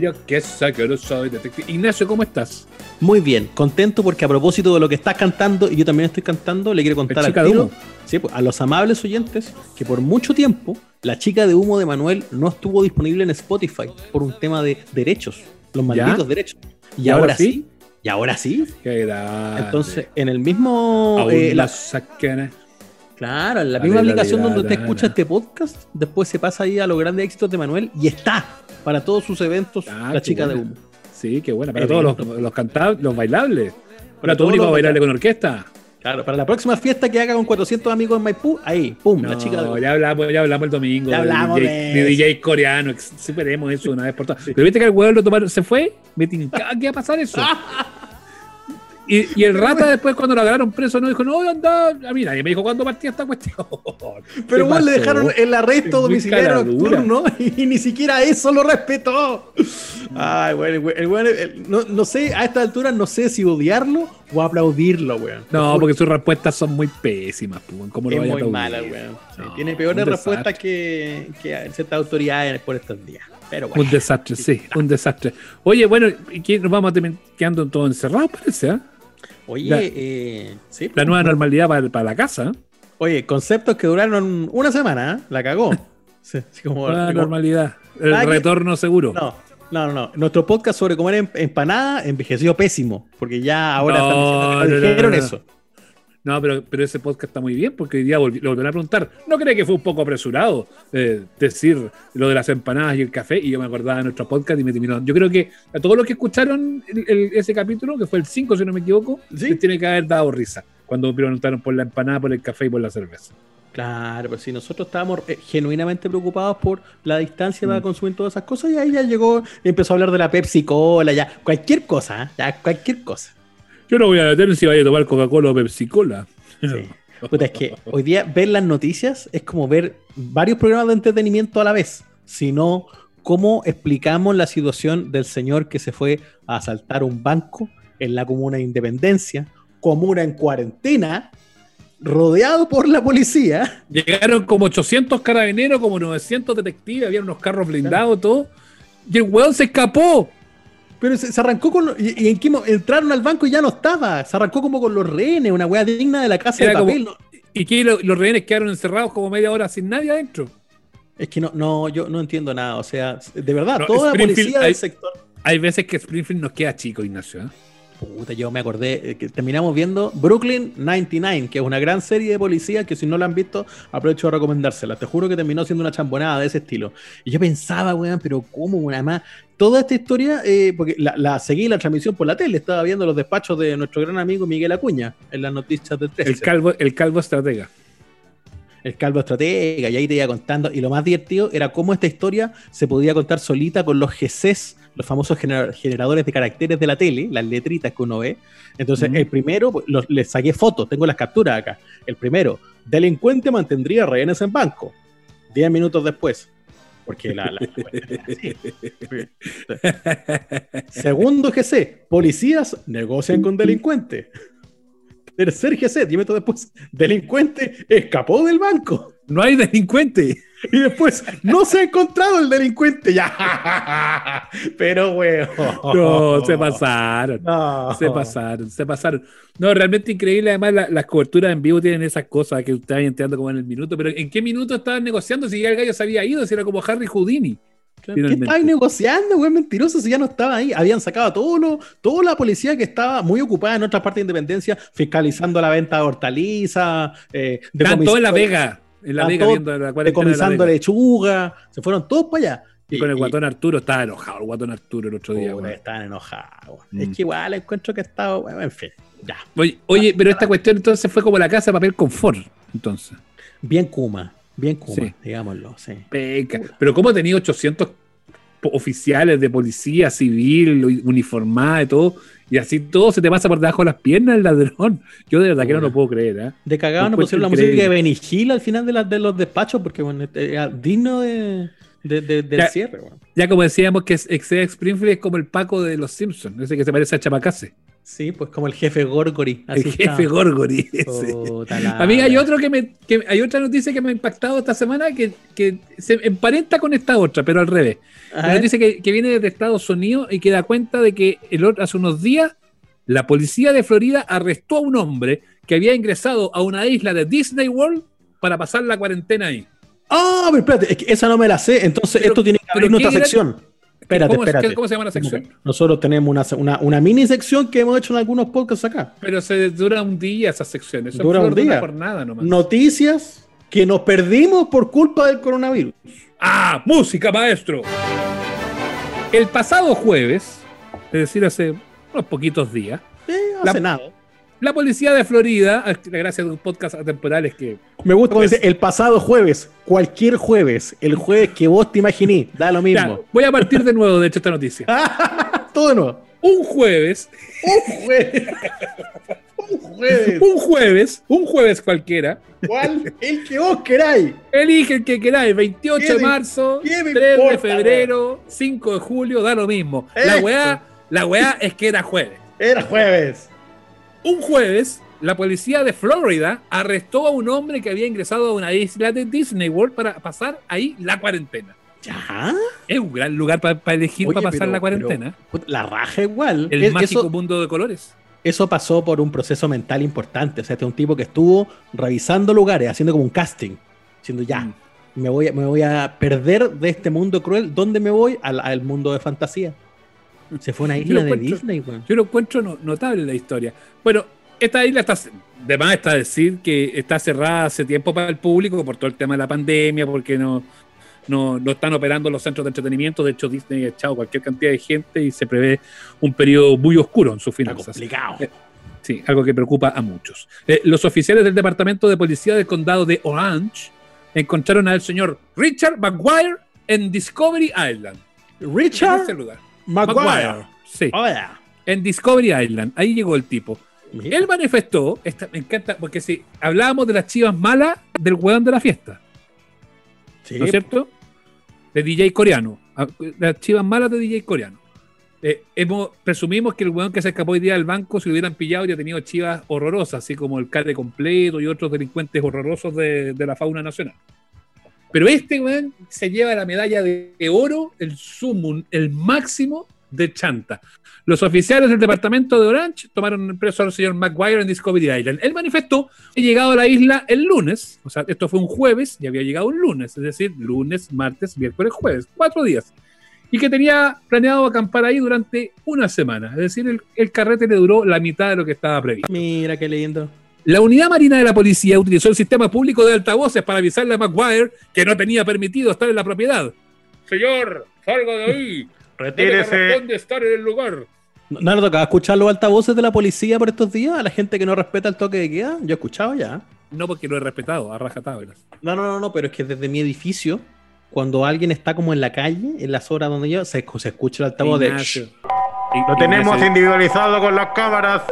Yo, soy detective. Ignacio, ¿cómo estás? Muy bien, contento porque a propósito de lo que estás cantando y yo también estoy cantando, le quiero contar al tiro, sí, pues, a los amables oyentes que por mucho tiempo la chica de humo de Manuel no estuvo disponible en Spotify por un tema de derechos, los ¿Ya? malditos derechos. Y, ¿Y ahora sí? sí? y ahora sí. Qué. Entonces, en el mismo Aún eh, la. Claro, en la Dale, misma aplicación donde usted escucha este podcast, después se pasa ahí a los grandes éxitos de Manuel y está para todos sus eventos Ah, la chica de humo. Sí, qué buena. Para Evento. todos los, los cantables, los bailables. Ahora tú todos único los bailable con orquesta. Claro, para la próxima fiesta que haga con 400 amigos en Maipú, ahí, pum, la chica de ya hablamos, ya hablamos el domingo. Ya de hablamos DJ, de de eso. DJ coreano. Superemos eso una vez por todas. Pero viste que el huevo lo tomaron, se fue. Me tincaba que iba a pasar eso. Y, y el rata después cuando lo agarraron preso no dijo, no, anda, a mí nadie me dijo cuándo partía esta cuestión. Pero ¿Qué bueno, le dejaron el arresto domiciliario nocturno y ni siquiera eso lo respetó. Ay, bueno, el el el- no, no sé, a esta altura no sé si odiarlo o aplaudirlo, weón. No, porque sus respuestas son muy pésimas. pues, ¿Cómo lo es muy mala, weón. Sí, No, tiene peores respuestas que, que ciertas autoridades por estos días. Pero bueno. Un desastre, sí, un desastre. Oye, bueno, ¿y nos vamos a terminar quedando todos encerrados, parece? ¿ah? Oye, la- eh, sí, La nueva normalidad para, para la casa. Oye, conceptos que duraron una semana, ¿eh? la cagó. Sí, así como- Nueva como- normalidad. El que- retorno seguro. No, no, no, no. Nuestro podcast sobre comer em- empanada envejeció pésimo. Porque ya ahora No, están diciendo que no, no, no, dijeron eso. No, pero, pero ese podcast está muy bien porque hoy día lo volvieron a preguntar. ¿No cree que fue un poco apresurado eh, decir lo de las empanadas y el café? Y yo me acordaba de nuestro podcast y me terminó. Yo creo que a todos los que escucharon el- el- ese capítulo, que fue el 5 si no me equivoco, Sí. les tiene que haber dado risa cuando preguntaron por la empanada, por el café y por la cerveza. Claro, pero si nosotros estábamos eh, genuinamente preocupados por la distancia para Mm. consumir todas esas cosas, y ahí ya llegó empezó a hablar de la Pepsi Cola, ya, cualquier cosa, ¿eh? ya, cualquier cosa. Yo no voy a detener si vaya a tomar Coca-Cola o Pepsi Cola. Sí. Puta, es que hoy día ver las noticias es como ver varios programas de entretenimiento a la vez, sino cómo explicamos la situación del señor que se fue a asaltar un banco en la comuna de Independencia, comuna en cuarentena, rodeado por la policía. Llegaron como 800 carabineros, como 900 detectives, había unos carros blindados, todo. Y el weón se escapó. Pero se, se arrancó con. ¿Y, y en qué entraron al banco y ya no estaba? Se arrancó como con los rehenes, una weá digna de la casa Era de papel. Y que lo- los rehenes quedaron encerrados como media hora sin nadie adentro. Es que no, no, yo no entiendo nada. O sea, de verdad, No, toda la policía hay- del sector. Hay veces que Springfield nos queda chico, Ignacio. ¿eh? Puta, yo me acordé eh, que terminamos viendo Brooklyn 99, que es una gran serie de policías que si no la han visto, aprovecho de recomendársela. Te juro que terminó siendo una chambonada de ese estilo. Y yo pensaba, weón, pero ¿cómo una más? Toda esta historia, eh, porque la, la seguí la transmisión por la tele, estaba viendo los despachos de nuestro gran amigo Miguel Acuña en las noticias del 13. El calvo, el calvo estratega. el calvo estratega, y ahí te iba contando. Y lo más divertido era cómo esta historia se podía contar solita con los GCs, los famosos gener- generadores de caracteres de la tele, las letritas que uno ve. Entonces, el primero, pues, los- les saqué fotos, tengo las capturas acá. El primero, delincuente mantendría rehenes en banco. Diez minutos después. Porque la. Segundo GC, policías negocian con delincuente. Tercer GC, diez minutos después, delincuente escapó del banco. No hay delincuente. Y después, no se ha encontrado el delincuente. Ya. Pero, weón. No, se pasaron. No. Se pasaron, se pasaron. No, realmente increíble. Además, la- las coberturas en vivo tienen esas cosas que ustedes vayan entrando como en el minuto. Pero ¿en qué minuto estaban negociando si ya el gallo se había ido? Si era como Harry Houdini. ¿Qué finalmente. estabas negociando, güey? Mentiroso, si ya no estaba ahí. Habían sacado a todo lo, toda la policía que estaba muy ocupada en otras partes de Independencia, fiscalizando la venta de hortalizas, eh, Estaban todos en La Vega. En La todos viendo la cuarentena lechuga. Se fueron todos para allá. Y con el guatón Arturo estaba enojado, el guatón Arturo el otro día. Weón. estaban enojados. Mm. Es que igual encuentro que estaba, bueno, en fin, ya. Oye, oye, pero esta cuestión entonces fue como la casa de papel confort. Entonces, Bien Kuma, bien Kuma, Sí. digámoslo, sí. peca. Pero ¿cómo tenía 800 oficiales de policía civil, uniformada y todo, y así todo se te pasa por debajo de las piernas el ladrón. Yo de verdad que no lo puedo creer. ¿eh? De cagado no pusieron la música de Benny Hill al final de, de los despachos porque bueno, era digno de, del ya, cierre. Ya como decíamos que Excel Springfield es como el Paco de los Simpsons, ese que se parece a Chapacase. Sí, pues como el jefe Gorgory. Así el jefe Gorgory. A mí hay otro que me, que hay otra noticia que me ha impactado esta semana que, que se emparenta con esta otra, pero al revés. Una noticia que, que, viene desde Estados Unidos y que da cuenta de que el, hace unos días la policía de Florida arrestó a un hombre que había ingresado a una isla de Disney World para pasar la cuarentena ahí. Ah, pero espérate, es que esa no me la sé, entonces Pero- esto tiene que abrir nuestra ¿qué era- sección. Espérate, ¿Cómo, es- espérate. ¿Cómo se llama la sección? Nosotros tenemos una, una, una mini sección que hemos hecho en algunos podcasts acá. Pero se dura un día esa sección. Eso Dura un día. nomás. Noticias que nos perdimos por culpa del coronavirus. ¡Ah! ¡Música, maestro! El pasado jueves, es decir, hace unos poquitos días, Eh, hace La- nada. La policía de Florida, gracias a un podcast atemporal, es que Me gusta dice el pasado jueves, cualquier jueves, el jueves que vos te imaginí, da lo Ya, mismo. voy a partir de nuevo, de hecho, esta noticia. Todo de nuevo. Un jueves, Un jueves. Un jueves. un jueves, un jueves cualquiera, ¿Cuál? El que vos queráis. elige el que queráis, 28 ¿Qué de marzo, qué 3 me de febrero, 5 de julio, da lo mismo. La weá, la weá es que era jueves. Era jueves. Un jueves, la policía de Florida arrestó a un hombre que había ingresado a una isla de Disney World para pasar ahí la cuarentena. ¿Ya? Es un gran lugar para elegir Oye, para pasar pero- la cuarentena. La raja igual. El Es- mágico eso, mundo de colores. eso pasó por un proceso mental importante. O sea, este es un tipo que estuvo revisando lugares, haciendo como un casting. Diciendo, ya, Mm. me, voy me voy a perder de este mundo cruel. ¿Dónde me voy? Al, al mundo de fantasía. Se fue a una isla de Disney, weón. Yo lo encuentro no- notable la historia. Bueno, esta isla está, de más está decir que está cerrada hace tiempo para el público por todo el tema de la pandemia, porque no, no, no están operando los centros de entretenimiento. De hecho, Disney ha echado cualquier cantidad de gente y se prevé un periodo muy oscuro en sus Está finanzas. complicado. Eh, Sí, algo que preocupa a muchos. Eh, los oficiales del Departamento de Policía del Condado de Orange encontraron al señor Richard McGuire en Discovery Island. En Richard. Maguire. Sí, Hola. en Discovery Island. Ahí llegó el tipo. Mira. Él manifestó, esta, me encanta, porque si hablábamos de las chivas malas del weón de la fiesta, Sí, ¿no es cierto? De DJ coreano. Ah, Las chivas malas de DJ coreano. Eh, hemos, presumimos que el weón que se escapó hoy día del banco, si lo hubieran pillado, habría tenido chivas horrorosas, así como el Cate completo y otros delincuentes horrorosos de, de la fauna nacional. Pero este se lleva la medalla de oro, el sumum, el máximo de chanta. Los oficiales del departamento de Orange tomaron preso al señor Maguire en Discovery Island. Él manifestó que ha llegado a la isla el lunes, o sea, esto fue un jueves y había llegado un lunes, es decir, lunes, martes, miércoles, jueves, cuatro días. Y que tenía planeado acampar ahí durante una semana, es decir, el, el carrete le duró la mitad de lo que estaba previsto. Mira qué lindo. La unidad marina de la policía utilizó el sistema público de altavoces para avisarle a Maguire que no tenía permitido estar en la propiedad. Señor, salga de ahí. No le corresponde estar en el lugar. ¿No, no le tocaba escuchar los altavoces de la policía por estos días? A la gente que no respeta el toque de queda. Yo he escuchado ya. No porque lo he respetado, a rajatablas. No, no, no, no, pero es que desde mi edificio, cuando alguien está como en la calle, en las horas donde yo, se, escu- se escucha el altavoz de. Ignacio. Lo tenemos Ignacio, individualizado con las cámaras.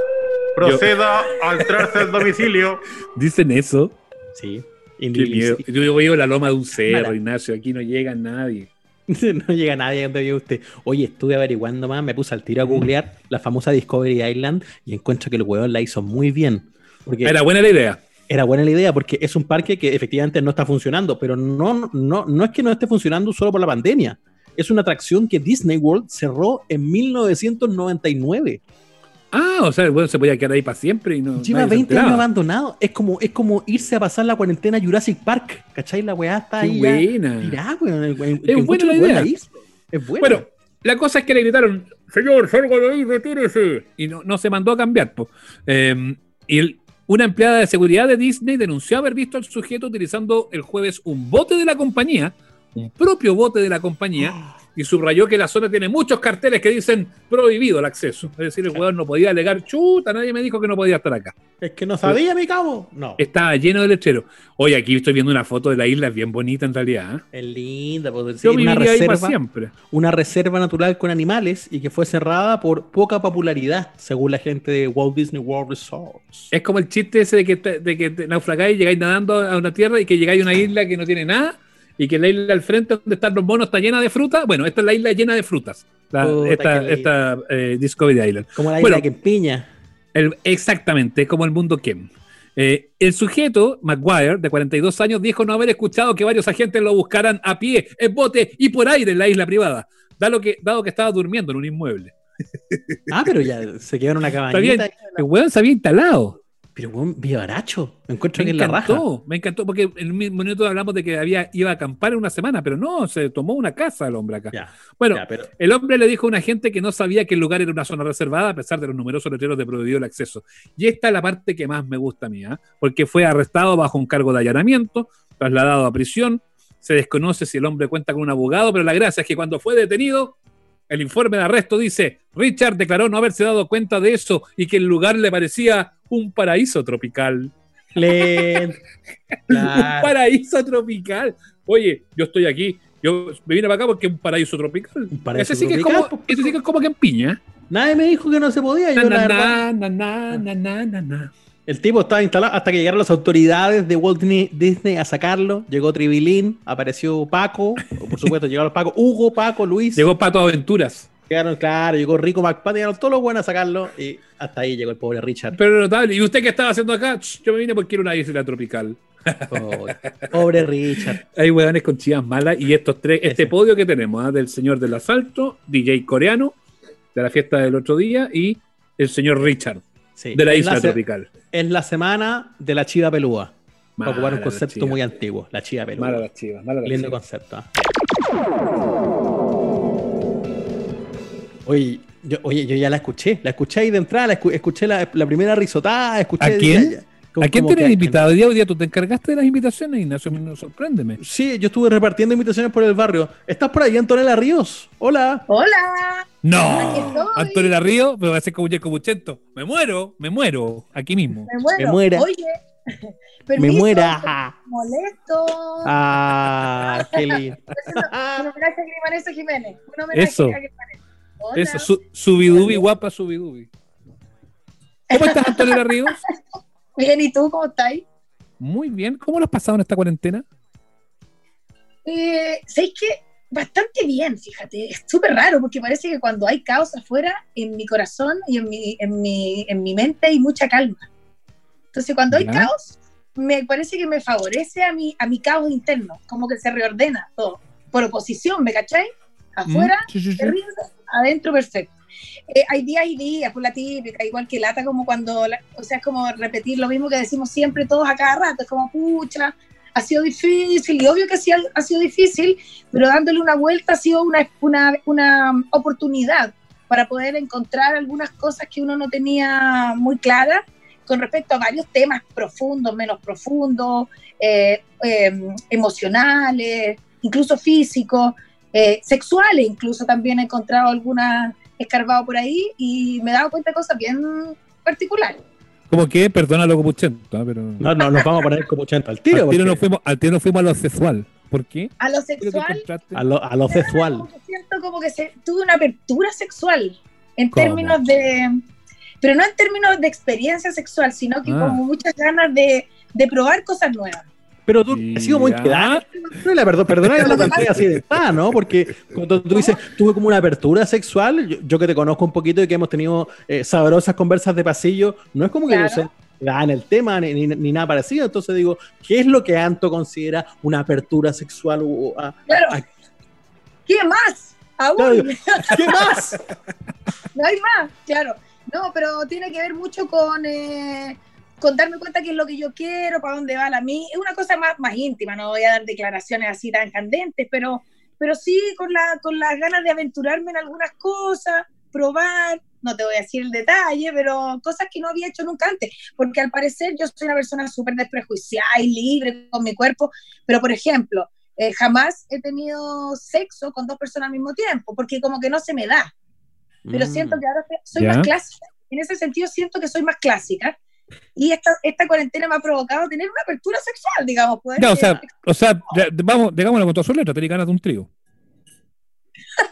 Proceda a entrarse al domicilio. Dicen eso. Sí. Miedo. Yo vivo en la loma de un cerro, Mala. Ignacio. Aquí no llega nadie. no llega nadie donde vive usted. Oye, estuve averiguando más, me puse al tiro a googlear la famosa Discovery Island y encuentro que el huevón la hizo muy bien. Porque Era buena la idea. era buena la idea, porque es un parque que efectivamente no está funcionando, pero no, no, no es que no esté funcionando solo por la pandemia. Es una atracción que Disney World cerró en 1999. Ah, o sea, el bueno se podía quedar ahí para siempre y no. Lleva nadie se 20 años abandonado. Es como, es como irse a pasar la cuarentena a Jurassic Park. ¿Cachai? La weá está Qué ahí. ya buena. tirada, weón. El- el- Es buena la idea. la. Es buena. Bueno, la cosa es que le gritaron, señor, salga de ahí, retírese. Y no, no se mandó a cambiar. po. Eh, y el- una empleada de seguridad de Disney denunció haber visto al sujeto utilizando el jueves un bote de la compañía, un propio bote de la compañía, y subrayó que la zona tiene muchos carteles que dicen prohibido el acceso. Es decir, el jugador no podía alegar, chuta, nadie me dijo que no podía estar acá. Es que no sabía, mi cabo. No. Estaba lleno de lecheros. Oye, aquí estoy viendo una foto de la isla, es bien bonita en realidad. ¿eh? Es linda, pues, sí, Yo una viviría ahí para reserva, siempre. una reserva natural con animales y que fue cerrada por poca popularidad, según la gente de Walt Disney World Resorts. Es como el chiste ese de que, de que naufragáis llegáis nadando a una tierra y que llegáis a una isla que no tiene nada y que la isla al frente donde están los monos está llena de fruta. Bueno, esta es la isla llena de frutas. La- esta esta eh, Discovery Island. Como la Bueno. isla que empiña. El- exactamente, es como el mundo Kem. Eh, el sujeto, Maguire, de 42 años, dijo no haber escuchado que varios agentes lo buscaran a pie, en bote y por aire en la isla privada, dado que, dado que estaba durmiendo en un inmueble. Ah, pero ya se quedó en una cabañita. bien, el weón se había instalado. Pero, weón, vivaracho. Me encuentro Me que es la raja. encantó, me encantó, porque en un mismo minuto hablamos de que había, iba a acampar en una semana, pero no, se tomó una casa el hombre acá. Ya, bueno, ya, pero el hombre le dijo a un agente que no sabía que el lugar era una zona reservada a pesar de los numerosos letreros de prohibido el acceso. Y esta es la parte que más me gusta a mí, ¿ah? porque fue arrestado bajo un cargo de allanamiento, trasladado a prisión. Se desconoce si el hombre cuenta con un abogado, pero la gracia es que cuando fue detenido, el informe de arresto dice, Richard declaró no haberse dado cuenta de eso y que el lugar le parecía un paraíso tropical. lento. Un Claro. paraíso tropical. Oye, yo estoy aquí. Yo me vine para acá porque es un paraíso tropical. Un paraíso ese, sí que es como, pues, ese sí que es como que en piña. Nadie me dijo que no se podía. Yo, Na, na, na, na, na, na, na. El tipo estaba instalado hasta que llegaron las autoridades de Walt Disney, a sacarlo. Llegó Tribilín, apareció Paco, por supuesto, llegaron Paco, Hugo, Paco, Luis. Llegó Pato Aventuras. Llegaron, claro, llegó Rico McPato, llegaron todos los buenos a sacarlo y hasta ahí llegó el pobre Richard. Pero notable. ¿Y usted qué estaba haciendo acá? Yo me vine porque era una isla tropical. Pobre, pobre Richard. Hay hueones con chivas malas. Y estos tres, este Ese. podio que tenemos, ¿ah? del señor del asalto, DJ coreano, de la fiesta del otro día, y el señor Richard, Sí. de la isla se- tropical. Es la semana de la chiva pelúa. Para ocupar un la concepto chiva. muy antiguo, la chiva pelúa. Mala las chivas, mala las Lindo concepto. ¿ah? Oye yo, oye, yo ya la escuché, la escuché ahí de entrada, la escu- escuché la, la primera risotada, escuché... ¿A quién? ¿A quién tienes que- invitado? Día, hoy día tú te encargaste de las invitaciones, Ignacio, no, sorpréndeme. Sí, yo estuve repartiendo invitaciones por el barrio. ¿Estás por ahí, Antonella Ríos? Hola. Hola. ¡No! Aquí estoy. Antonio La Río, me va a hacer como Jacob Buchento. Me muero, me muero, aquí mismo. Me muero. Me muera. Oye, Me permiso, muera. Molesto. Ah, qué lindo. Un homenaje a Vanessa Jiménez. Un homenaje Eso. a. Hola. Eso, su, subidubi, guapa, subidubi. ¿Cómo estás, Antonio La Ríos? Bien, ¿y tú cómo estás? Muy bien. ¿Cómo lo has pasado en esta cuarentena? Eh, ¿Sabéis que Bastante bien, fíjate. Es súper raro porque parece que cuando hay caos afuera, en mi corazón y en mi, en mi, en mi mente hay mucha calma. Entonces, cuando hay caos, me parece que me favorece a mi, a mi caos interno, como que se reordena todo. Por oposición, ¿me cachai? Afuera, Mm, sí, sí, sí. terrible, adentro perfecto. Eh, hay días y días, por la típica, igual que lata, como cuando, la- o sea, es como repetir lo mismo que decimos siempre todos a cada rato, es como, pucha, ha sido difícil, y obvio que sí ha, ha sido difícil, pero dándole una vuelta ha sido una, una, una oportunidad para poder encontrar algunas cosas que uno no tenía muy claras con respecto a varios temas profundos, menos profundos, eh, eh, emocionales, incluso físicos, eh, sexuales, incluso también he encontrado algunas escarbado por ahí y me he dado cuenta de cosas bien particulares. Como que, perdona lo copuchento, pero. No, no, nos vamos a poner como 80 al tiro. al, tiro porque- nos fuimos, al tiro nos fuimos a lo sexual. ¿Por qué? A lo ¿Qué es lo que sexual, a, lo, a lo sexual. como que siento como que se, tuve una apertura sexual en ¿Cómo? términos de, pero no en términos de experiencia sexual, sino que Ah. como muchas ganas de, de probar cosas nuevas. Pero tú has sido muy quedada. La verdad, perdona que lo planteé así de ah, ¿no? Porque cuando tú dices, tuve como una apertura sexual, yo, yo que te conozco un poquito y que hemos tenido eh, sabrosas conversas de pasillo, no es como que Claro. se da en el tema ni, ni- ni nada parecido. Entonces digo, ¿qué es lo que Anto considera una apertura sexual? o- a- Claro. a- ¿Qué más? Aún ¿Qué más? no hay más, claro. No, pero tiene que ver mucho con, eh, con darme cuenta qué es lo que yo quiero, para dónde va la mí. Es una cosa más, más íntima, no voy a dar declaraciones así tan candentes, pero, pero sí con, la, con las ganas de aventurarme en algunas cosas, probar, no te voy a decir el detalle, pero cosas que no había hecho nunca antes, porque al parecer yo soy una persona súper desprejuiciada y libre con mi cuerpo, pero por ejemplo, eh, jamás he tenido sexo con dos personas al mismo tiempo, porque como que no se me da. Pero Mm. siento que ahora soy Ya. más clásica. En ese sentido siento que soy más clásica. Y esta, esta cuarentena me ha provocado tener una apertura sexual, digamos. Poder Ya, o sea, o sea, ya, vamos, digámoslo con todas sus letras, tenés ganas de un trío.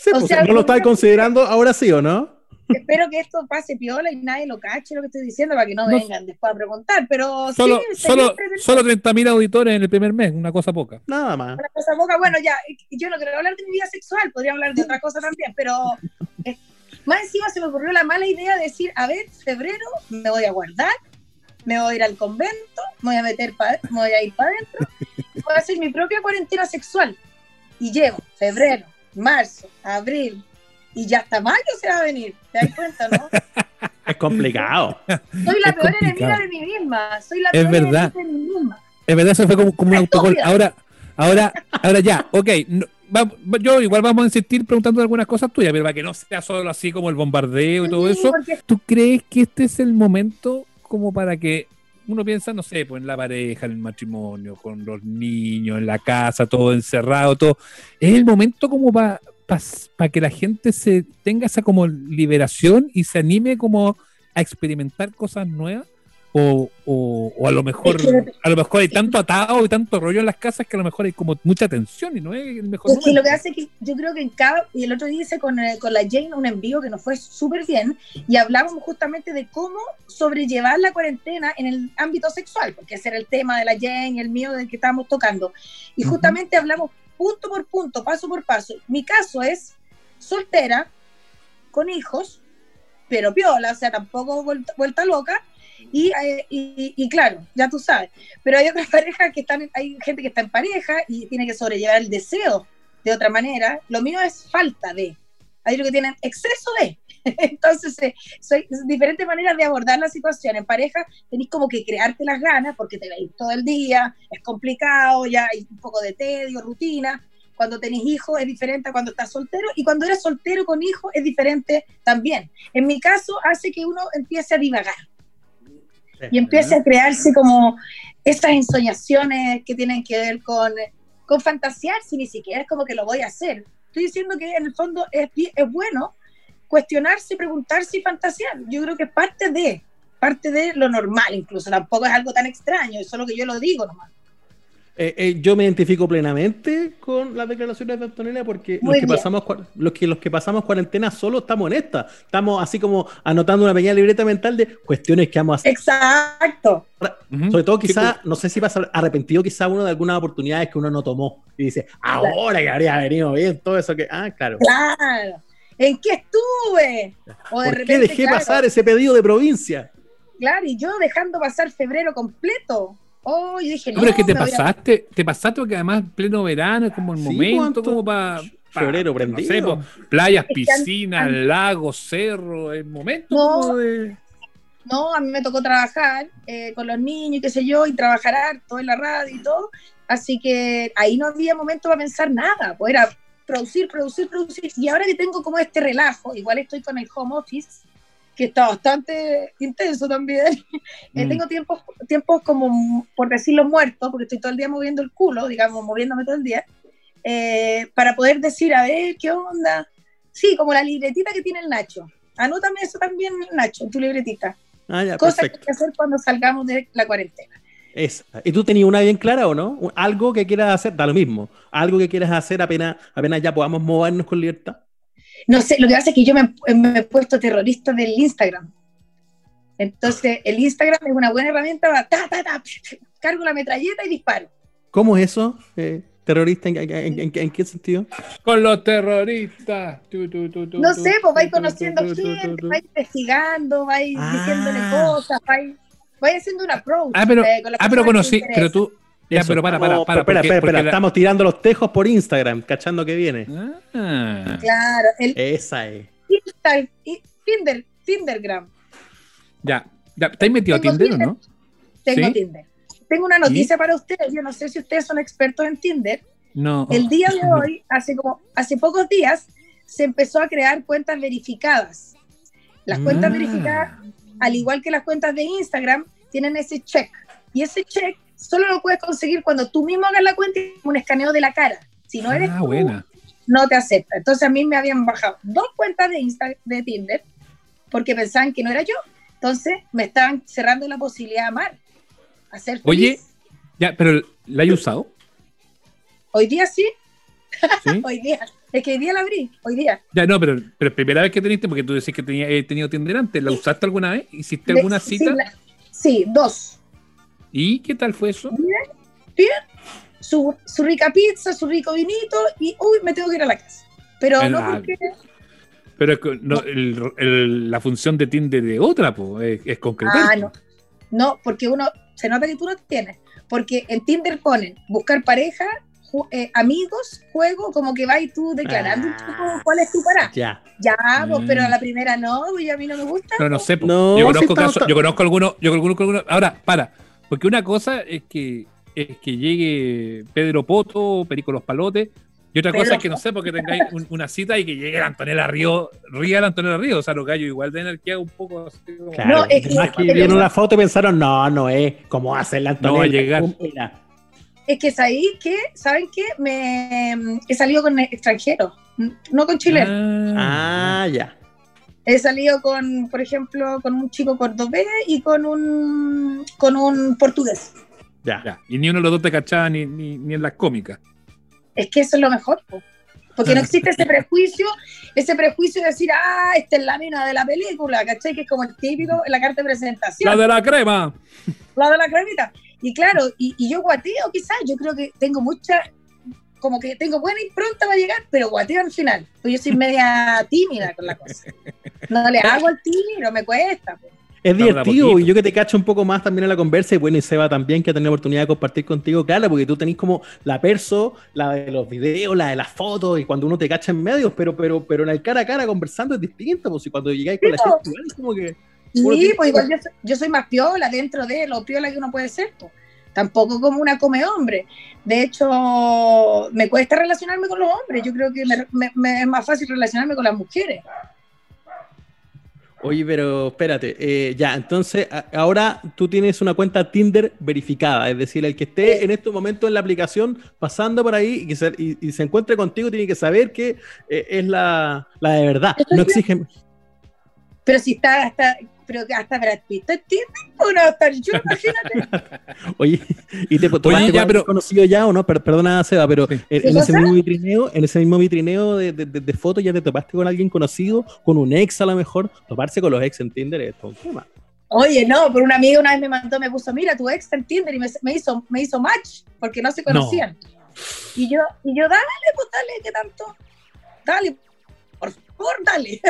Sí, O pues, sea, ¿No lo estáis considerando ahora sí o no? espero que esto pase piola y nadie lo cache lo que estoy diciendo para que no, No. vengan después a preguntar. Pero Solo, sí, solo, solo 30.000 auditores en el primer mes, una cosa poca. Nada más. Una cosa poca, bueno, ya, yo no quiero hablar de mi vida sexual, podría hablar de otra cosa también, pero eh, más encima se me ocurrió la mala idea de decir, a ver, febrero me voy a guardar, me voy a ir al convento, me voy a meter pa- me voy a ir para adentro, voy a hacer mi propia cuarentena sexual. Y llego, febrero, marzo, abril, y ya hasta mayo se va a venir, ¿te das cuenta, no? Es complicado. Soy la Es peor complicado. enemiga de mí misma, soy la Es peor verdad. enemiga de mí misma. Es verdad, eso fue como, como un autogol. Ahora, ahora, ahora ya, ok. no, va- yo igual vamos a insistir preguntando algunas cosas tuyas, pero para que no sea solo así como el bombardeo y todo Sí, eso. porque ¿Tú crees que este es el momento como para que uno piensa, no sé, pues en la pareja, en el matrimonio, con los niños, en la casa, todo encerrado, todo? ¿Es el momento como para que la gente se tenga esa como liberación y se anime como a experimentar cosas nuevas? O, o, o a lo mejor a lo mejor hay tanto atado y tanto rollo en las casas que a lo mejor hay como mucha tensión y no es el mejor Es que lo que hace que yo creo que en cada, y el otro día hice con, eh, con la Jane un envío que nos fue súper bien, y hablábamos justamente de cómo sobrellevar la cuarentena en el ámbito sexual, porque ese era el tema de la Jane y el mío del que estábamos tocando. Y justamente hablamos punto por punto, paso por paso. Mi caso es soltera, con hijos, pero piola, o sea, tampoco vuelta, vuelta loca. Y, eh, y, y claro, ya tú sabes, pero hay otras parejas que están, hay gente que está en pareja y tiene que sobrellevar el deseo de otra manera. Lo mío es falta de. Hay otros que tienen exceso de. Entonces, eh, soy diferentes maneras de abordar la situación. En pareja tenéis como que crearte las ganas porque te veis todo el día, es complicado, ya hay un poco de tedio, rutina. Cuando tenés hijos es diferente a cuando estás soltero y cuando eres soltero con hijos es diferente también. En mi caso hace que uno empiece a divagar y empiece a crearse como estas ensoñaciones que tienen que ver con, con fantasear, si ni siquiera es como que lo voy a hacer. Estoy diciendo que en el fondo es, es bueno cuestionarse, preguntarse y fantasear. Yo creo que es parte de, parte de lo normal incluso, tampoco es algo tan extraño, es solo que yo lo digo nomás. Eh, eh, yo me identifico plenamente con las declaraciones de Antonella porque los que, pasamos, los, que, los que pasamos cuarentena solo estamos en esta. Estamos así como anotando una pequeña libreta mental de cuestiones que vamos a hacer. Exacto. Sobre todo Sí, quizá, no sé si vas a arrepentido quizá uno de algunas oportunidades que uno no tomó. Y dice, ahora que habría venido bien todo eso que... Ah, claro. Claro. ¿En qué estuve? O de ¿Por qué dejé claro, pasar ese pedido de provincia? Claro, y yo dejando pasar febrero completo. Oh, yo dije, No, pero es que te pasaste, te pasaste porque además pleno verano es como el Sí, momento ¿cuánto? como para Febrero no sé, prendido. playas, Es que an- piscinas, lagos, cerros, el momento No. como de No, a mí me tocó trabajar eh, con los niños y qué sé yo, y trabajar harto en la radio y todo. Así que ahí no había momento para pensar nada, pues era producir, producir, producir. Y ahora que tengo como este relajo, igual estoy con el home office, que está bastante intenso también. Eh, Mm. tengo tiempos, tiempos como, por decirlo, muertos, porque estoy todo el día moviendo el culo, digamos, moviéndome todo el día, eh, para poder decir, a ver, ¿qué onda? Sí, como la libretita que tiene el Nacho. Anótame eso también, Nacho, en tu libretita. Ah, ya, Cosas que hay que hacer cuando salgamos de la cuarentena. Esa. ¿Y tú tenías una bien clara o no? Algo que quieras hacer, da lo mismo. Algo que quieras hacer apenas, apenas ya podamos movernos con libertad. No sé, lo que pasa es que yo me, me he puesto terrorista del Instagram. Entonces, el Instagram es una buena herramienta para ta, ta, ta, cargo la metralleta y disparo. ¿Cómo es eso? eh, ¿Terrorista en, en- en- en- en qué sentido? con los terroristas. No sé, pues vais conociendo gente, vais investigando, vais Ah. diciéndole cosas, vais, vais haciendo un approach. Ah, pero, eh, con ah, pero conocí, pero tú ya, Eso. pero para, para, Estamos- para, espera, porque- espera, porque espera, la- Estamos tirando los tejos por Instagram, cachando que viene. Ah. Claro, el Esa es. Insta, Tinder, Tindergram. Ya, ya, ¿estáis metido a Tinder o no? Tengo ¿Sí? Tinder. Tengo una noticia para ustedes. Yo no sé si ustedes son expertos en Tinder. No. El día de hoy, hace como hace pocos días, se empezó a crear cuentas verificadas. Las cuentas Ah. verificadas, al igual que las cuentas de Instagram, tienen ese check. Y ese check solo lo puedes conseguir cuando tú mismo hagas la cuenta y un escaneo de la cara. Si no eres ah, tú, buena. no te acepta. Entonces a mí me habían bajado dos cuentas de Insta, de Tinder, porque pensaban que no era yo. Entonces me estaban cerrando la posibilidad de amar, hacer Oye, feliz. ya, pero ¿la hay usado? Hoy día sí, ¿Sí? hoy día. Es que hoy día la abrí, hoy día. Ya, no, pero, pero primera vez que teniste, porque tú decís que tenía, he tenido Tinder antes, ¿la usaste alguna vez? ¿Hiciste alguna sí, cita? la- Sí, dos. ¿Y qué tal fue eso? Su, su rica pizza, su rico vinito y, uy, me tengo que ir a la casa. Pero no ah, porque... Pero es que no, el- el- la función de Tinder de otra, pues, es, es concretar. Ah, no. No, porque uno, se nota que tú no tienes. Porque en Tinder ponen buscar pareja, ju- eh, amigos, juego, como que vas y tú declarando un Ah. poco cuál es tu parada. Ya. Ya, pues, Mm. pero a la primera no, y a mí no me gusta. No, no sé. po. No, yo, conozco casos- yo conozco algunos, yo conozco algunos. Ahora, para. Porque una cosa es que es que llegue Pedro Poto, Perico Los Palotes, y otra cosa es que no sé, porque tengáis un- una cita y que llegue la Antonella Río, ría la Antonella Río. O sea, los gallos igual de energía un poco así como- Claro. No, es que- Además que vieron la foto y pensaron, no, no es. ¿Cómo hace la Antonella? No va a llegar. Es que es ahí que, ¿saben qué? Me he salido con extranjeros, no con chilenos. Ah, Ah, ya. He salido con, por ejemplo, con un chico cordobés y con un, con un portugués. Ya. ya. Y ni uno de los dos te cachaba ni, ni, ni en las cómicas. Es que eso es lo mejor, po. porque no existe ese prejuicio, ese prejuicio de decir, ah, esta es la mina de la película, ¿cachai? Que es como el típico en la carta de presentación, La la de la crema. de la cremita. Y claro, y, y yo guateo quizás, yo creo que tengo mucha, como que tengo buena impronta para llegar, pero guateo al final, pues yo soy media tímida con la cosa. No le hago el tiro, me cuesta. Es divertido, y yo que te cacho un poco más también en la conversa, y bueno, y Seba también, que ha tenido oportunidad de compartir contigo, claro, porque tú tenés como la perso, la de los videos, la de las fotos, y cuando uno te cacha en medios, pero, pero, pero en el cara a cara conversando es distinto, pues, y cuando llegáis con la gente, igual es como que. Sí, tiene- pues igual yo, soy- yo soy más piola dentro de lo piola que uno puede ser. pues. Tampoco como una come hombre. De hecho, me cuesta relacionarme con los hombres. Yo creo que me, me- me es más fácil relacionarme con las mujeres. Oye, pero espérate, eh, ya, entonces a- ahora tú tienes una cuenta Tinder verificada, es decir, el que esté en este momento en la aplicación pasando por ahí y, que se, y- y se encuentre contigo tiene que saber que eh, es la, la de verdad. No exigen. Pero si está hasta, pero hasta Brad Pitt, ¿entiendes? Pues no va a estar yo, imagínate. Oye, ¿y te Oye, ya, pero- conocido ya o no? Per- perdona, Seba, pero Sí. en, ¿Qué en ese mismo vitrineo, en ese mismo vitrineo de, de- de- de fotos ya te topaste con alguien conocido, con un ex a lo mejor. Toparse con los ex en Tinder es todo un tema. Oye, no, por una amiga una vez me mandó, me puso, mira, tu ex está en Tinder y me, me hizo, me hizo match porque no se conocían. Y yo, y yo, dale, pues dale, ¿qué tanto? Dale, favor, dale.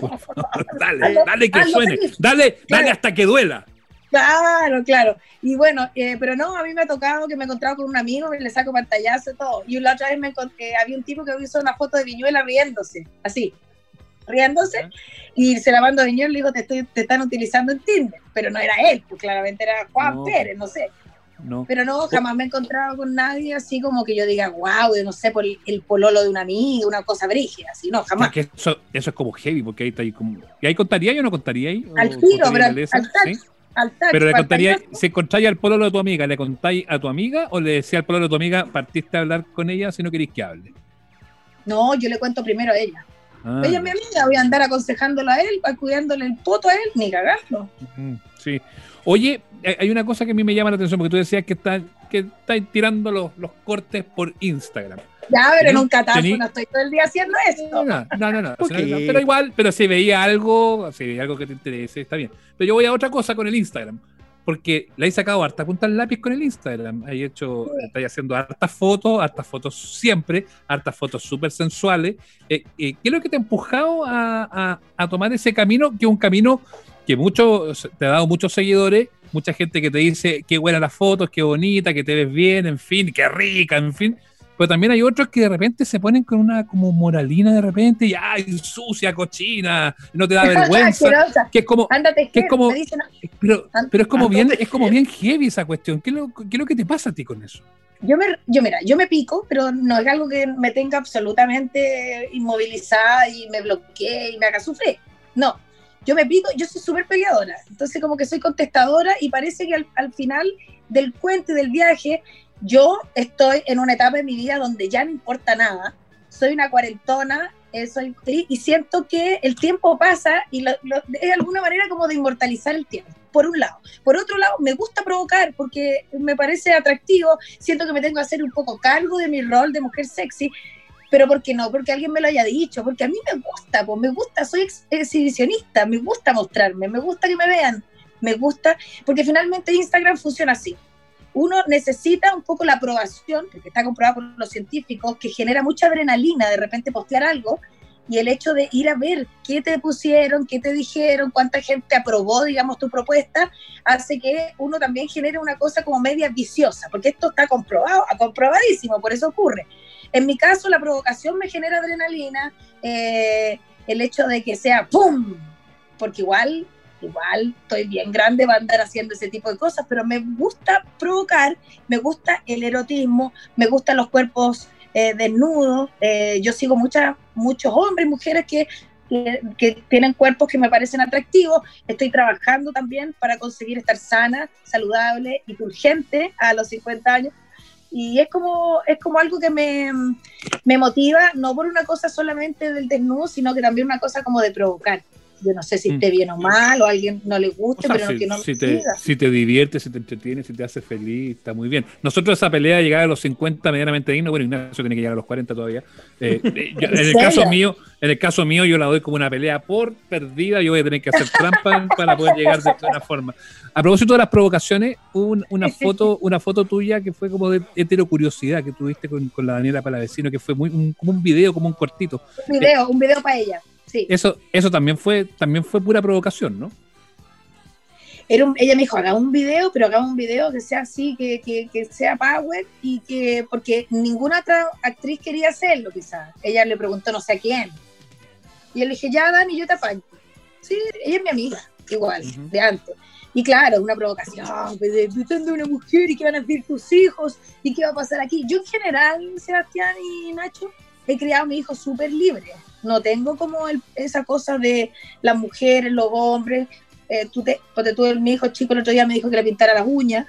Por favor. Dale, dale que suene. Dale, dale hasta que duela. Claro, claro. Y bueno, eh, pero no, a mí me ha tocado que me he encontrado con un amigo y le saco pantallazo y todo. Y la otra vez me encontré, había un tipo que hizo una foto de Viñuela riéndose, así, riéndose, y se la mando a Viñuela y le digo, te, estoy, te están utilizando en Tinder. Pero no era él, pues claramente era Juan No. Pérez, no sé. No. Pero no, jamás me he encontrado con nadie así como que yo diga, wow, no sé, por el, pololo de una amiga, una cosa brígida, así, no, Es jamás. que eso, eso es como heavy, porque ahí está ahí como. ¿Y ahí contaría yo o no contaría ahí? ¿O Al tiro, pero al, lesa? al Pero le contaría, si encontráis al pololo de tu amiga, ¿le contáis a tu amiga o le decía al pololo de tu amiga, partiste a hablar con ella si no queréis que hable? No, yo le cuento primero a ella. Ah, Ella es mi amiga, voy a andar aconsejándolo a él, cuidándole el poto a él, ni cagando. ujú, Sí. Oye, hay- hay una cosa que a mí me llama la atención, porque tú decías que estás que estás tirando los, los cortes por Instagram. Ya, pero en un tení- no estoy todo el día haciendo esto. No, no, no, no, no, pero igual, pero si veía algo, si veía algo que te interese, está bien. Pero yo voy a otra cosa con el Instagram, porque le he sacado harta punta lápiz con el Instagram. He hecho, estoy haciendo hartas fotos, hartas fotos siempre, hartas fotos súper sensuales. Eh, eh, ¿Qué es lo que te ha empujado a, tomar ese camino, que es un camino que mucho, te ha dado muchos seguidores, mucha gente que te dice qué buena las fotos, qué bonita, que te ves bien, en fin, qué rica, en fin. Pero también hay otros que de repente se ponen con una como moralina de repente y ay, sucia, cochina, no te da vergüenza. Que es como, Ándate, que es como- me dicen, pero, pero es como bien, es como bien heavy esa cuestión. ¿Qué es, lo, qué es lo que te pasa a ti con eso? yo me, yo mira, yo me pico, pero no es algo que me tenga absolutamente inmovilizada y me bloquee y me haga sufrir. No, yo me pico, yo soy súper peleadora, entonces como que soy contestadora y parece que al, al final del cuento y del viaje, yo estoy en una etapa de mi vida donde ya no importa nada. Soy una cuarentona eh, soy, y siento que el tiempo pasa y es alguna manera como de inmortalizar el tiempo por un lado. Por otro lado, me gusta provocar porque me parece atractivo, siento que me tengo que hacer un poco cargo de mi rol de mujer sexy, pero ¿por qué no? Porque alguien me lo haya dicho, porque a mí me gusta, pues me gusta, soy ex exhibicionista, me gusta mostrarme, me gusta que me vean, me gusta, porque finalmente Instagram funciona así. Uno necesita un poco la aprobación, porque está comprobado por los científicos, que genera mucha adrenalina de repente postear algo, y el hecho de ir a ver qué te pusieron, qué te dijeron, cuánta gente aprobó, digamos, tu propuesta, hace que uno también genere una cosa como media viciosa, porque esto está comprobado, comprobadísimo, por eso ocurre. En mi caso, la provocación me genera adrenalina, eh, el hecho de que sea ¡pum! Porque igual, igual estoy bien grande para andar haciendo ese tipo de cosas, pero me gusta provocar, me gusta el erotismo, me gustan los cuerpos eh, desnudos. Eh, yo sigo muchas, muchos hombres y mujeres que, que, tienen cuerpos que me parecen atractivos. Estoy trabajando también para conseguir estar sana, saludable y urgente a los 50 años. Y es como, es como algo que me, me motiva, no por una cosa solamente del desnudo, sino que también una cosa como de provocar yo no sé si esté bien o mal o a alguien no le guste, o sea, pero si, no que no si te, si te divierte, si te entretiene, si te hace feliz, está muy bien. Nosotros esa pelea de llegar a los 50 medianamente digno, bueno, Ignacio tiene que llegar a los 40 todavía. Eh, yo, ¿En, ¿En el caso mío, en el caso mío yo la doy como una pelea por perdida, yo voy a tener que hacer trampa para poder llegar de alguna forma. A propósito de las provocaciones, un, una foto, una foto tuya que fue como de heterocuriosidad que tuviste con, con la Daniela Palavecino, que fue muy un, como un video, como un cortito. Un video, eh, un video para ella. Sí. Eso, eso también fue, también fue pura provocación, ¿no? Era un, ella me dijo, haga un video, pero haga un video que sea así, que, que, que, sea power y que, porque ninguna otra actriz quería hacerlo quizás. Ella le preguntó no sé a quién. Y yo le dije, ya Dani, yo te apaño. Sí, ella es mi amiga, igual, uh -huh. de antes. Y claro, una provocación, pues, de, de una mujer y qué van a decir tus hijos y qué va a pasar aquí. Yo en general, Sebastián y Nacho, he criado a mi hijo súper libre no tengo como el, esa cosa de las mujeres, los hombres. Eh, tú te, porque tú, mi hijo chico el otro día me dijo que le pintara las uñas.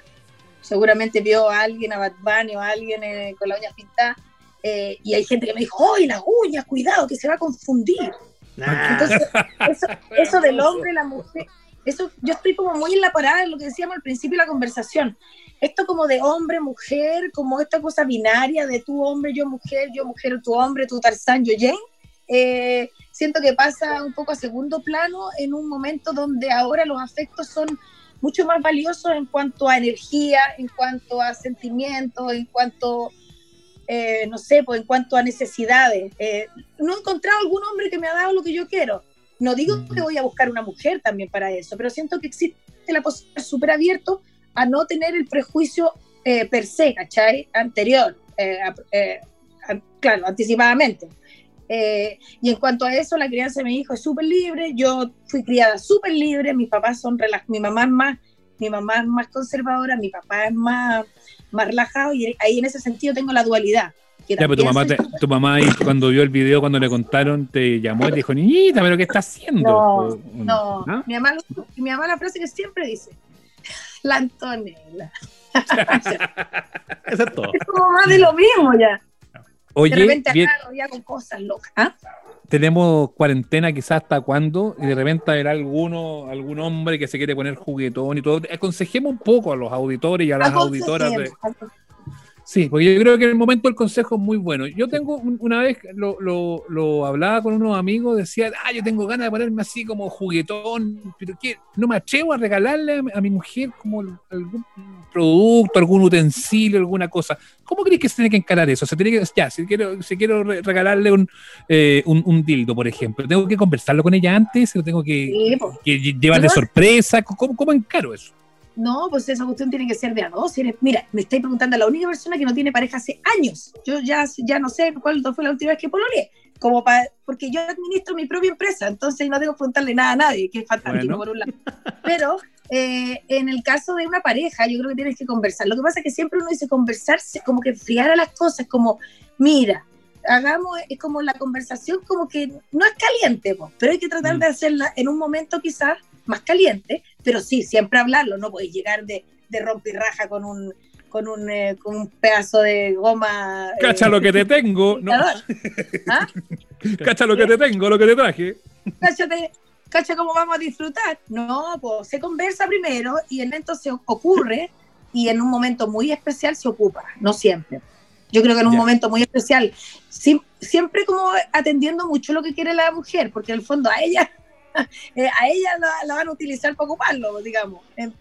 Seguramente vio a alguien, a Bunny o a alguien eh, con las uñas pintadas. Eh, y hay gente que me dijo, ¡ay, las uñas! Cuidado, que se va a confundir. Nah. Entonces, eso, eso del hombre, la mujer, eso yo estoy como muy en la parada en lo que decíamos al principio de la conversación. Esto como de hombre, mujer, como esta cosa binaria de tu hombre, yo mujer, yo mujer, tu hombre, tu Tarzán, yo Jane eh, siento que pasa un poco a segundo plano en un momento donde ahora los afectos son mucho más valiosos en cuanto a energía, en cuanto a sentimientos, en cuanto, eh, no sé, pues en cuanto a necesidades. Eh, no he encontrado algún hombre que me ha dado lo que yo quiero. No digo que voy a buscar una mujer también para eso, pero siento que existe la posibilidad súper abierto a no tener el prejuicio eh, per se, ¿cachai? Anterior, claro, anticipadamente. Eh, y en cuanto a eso, la crianza de mi hijo es súper libre. Yo fui criada súper libre. Mis papás son relajados. Mi mamá es más, mi mamá es más conservadora. Mi papá es más, más relajado. Y ahí en ese sentido tengo la dualidad. ya, pero tu mamá, te, tu mamá ahí, cuando vio el video, cuando le contaron, te llamó y te dijo, niñita, pero ¿qué está haciendo? No, no. ¿Ah? Mi, mamá, mi mamá la frase que siempre dice, la Antonella. Eso es todo. Es como más de lo mismo ya. Oye, de repente bien, acá ya con cosas locas. ¿Ah? tenemos cuarentena quizás hasta cuándo y de repente habrá alguno, algún hombre que se quiere poner juguetón y todo. Aconsejemos un poco a los auditores y a las auditoras. De... Sí, porque yo creo que en el momento el consejo es muy bueno. Yo tengo una vez, lo, lo, lo, hablaba con unos amigos, decía, ah, yo tengo ganas de ponerme así como juguetón, pero ¿qué? No me atrevo a regalarle a, mi mujer como algún producto, algún utensilio, alguna cosa. ¿Cómo crees que se tiene que encarar eso? Se tiene que, ya, si quiero, si quiero regalarle un, eh, un, un, dildo, por ejemplo, ¿tengo que conversarlo con ella antes? ¿Lo tengo que, sí, pues. que llevarle sorpresa? ¿Cómo, ¿Cómo encaro eso? No, pues esa cuestión tiene que ser de a dos. Mira, me estáis preguntando a la única persona que no tiene pareja hace años. Yo ya, ya no sé cuál fue la última vez que pololeé. Como para, porque yo administro mi propia empresa, entonces no tengo que preguntarle nada a nadie, que es fantástico bueno. por un lado. Pero eh, en el caso de una pareja, yo creo que tienes que conversar. Lo que pasa es que siempre uno dice conversarse, como que enfriar a las cosas, como, mira, hagamos, es como la conversación como que no es caliente, pues, pero hay que tratar mm. de hacerla en un momento quizás más caliente, pero sí, siempre hablarlo, no puedes llegar de, de rompirraja con un, con un, eh, con un pedazo de goma. eh, Cacha lo que te tengo. No. ¿Ah? cacha lo que te tengo, lo que te traje. cáchate, cacha cómo vamos a disfrutar. No, pues se conversa primero y el evento se ocurre y en un momento muy especial se ocupa, no siempre. Yo creo que en un momento muy especial, siempre como atendiendo mucho lo que quiere la mujer, porque en el fondo a ella, eh, a ella la, la van a utilizar para ocuparlo, digamos, en,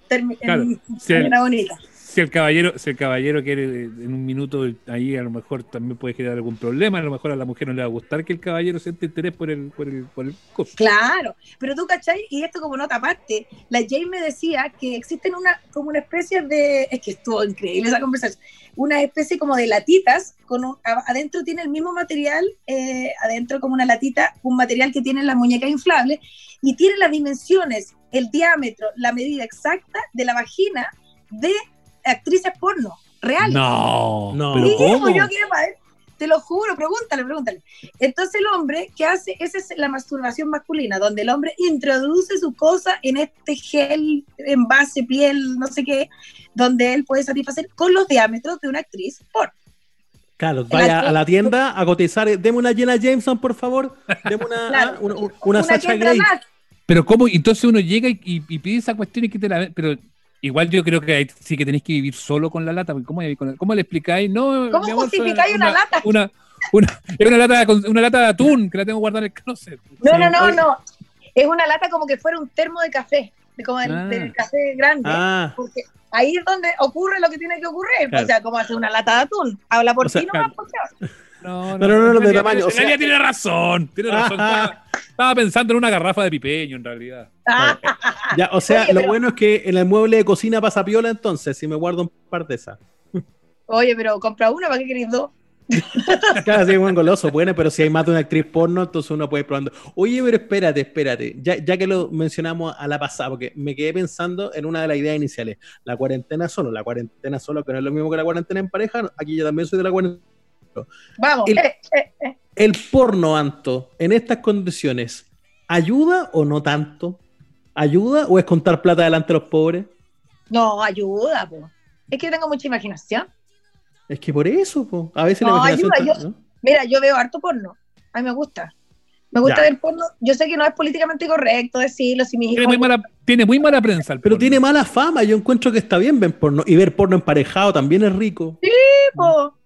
Claro, en sí. manera bonita. Si el caballero, si el caballero quiere eh, en un minuto ahí a lo mejor también puede generar algún problema, a lo mejor a la mujer no le va a gustar que el caballero siente interés por el, por el, por el. Claro, pero tú, ¿cachai? Y esto como nota aparte, la Jane me decía que existen una, como una especie de, es que estuvo increíble esa conversación, una especie como de latitas, con un- adentro tiene el mismo material, eh, adentro como una latita, un material que tiene las muñecas inflables, y tiene las dimensiones, el diámetro, la medida exacta de la vagina de actrices porno, reales. No, No. pero Sí, ¿cómo? pues yo quiero saber. Te lo juro, pregúntale, pregúntale. Entonces el hombre, ¿qué hace? Esa es la masturbación masculina, donde el hombre introduce su cosa en este gel, envase, piel, no sé qué, donde él puede satisfacer con los diámetros de una actriz porno. Claro, vaya a la tienda a cotizar. Deme una Jenna Jameson, por favor. Deme una, Claro. ah, una, una- una Sacha Grey. Pero ¿cómo? Entonces uno llega y, y- y pide esa cuestión y que te la Pero igual yo creo que ahí sí que tenéis que vivir solo con la lata. ¿Cómo, con la- cómo le explicáis? No, ¿Cómo amor, justificáis una lata? Una, una, es una lata, una lata de atún que la tengo guardada en el closet. No, Sí, no, no, oye. no. Es una lata como que fuera un termo de café, de como del, Ah. del café grande. Ah, Porque ahí es donde ocurre lo que tiene que ocurrir. Claro. O sea, como hacer una lata de atún. Habla por O sea, ti nomás, por favor. No, No, no, no, no, de tamaño, o sea- tiene razón. Tiene razón. Estaba, estaba pensando en una garrafa de pipeño, en realidad. Ya, o sea, Oye, lo pero- bueno es que en el mueble de cocina pasa piola, entonces, si me guardo un par de esas. Oye, pero compra una, ¿para qué queréis dos? Claro, sí, buen goloso, bueno, pero si hay más de una actriz porno, entonces uno puede ir probando. Oye, pero espérate, espérate, ya, ya que lo mencionamos a la pasada, porque me quedé pensando en una de las ideas iniciales, la cuarentena solo, la cuarentena solo, que no es lo mismo que la cuarentena en pareja, aquí yo también soy de la cuarentena. Vamos, El- eh, eh, eh. ¿El porno, Anto, en estas condiciones, ayuda o no tanto? ¿Ayuda o es contar plata delante de los pobres? No, ayuda, po. Es que yo tengo mucha imaginación. Es que por eso, po. a veces la No, imaginación... ayuda, ¿no? Mira, yo veo harto porno. A mí me gusta. Me gusta Ya. ver porno. Yo sé que no es políticamente correcto decirlo. Si mis hijos. muy mala, tiene muy mala prensa. el Pero porno. tiene mala fama, yo encuentro que está bien ver porno. Y ver porno emparejado también es rico. Po.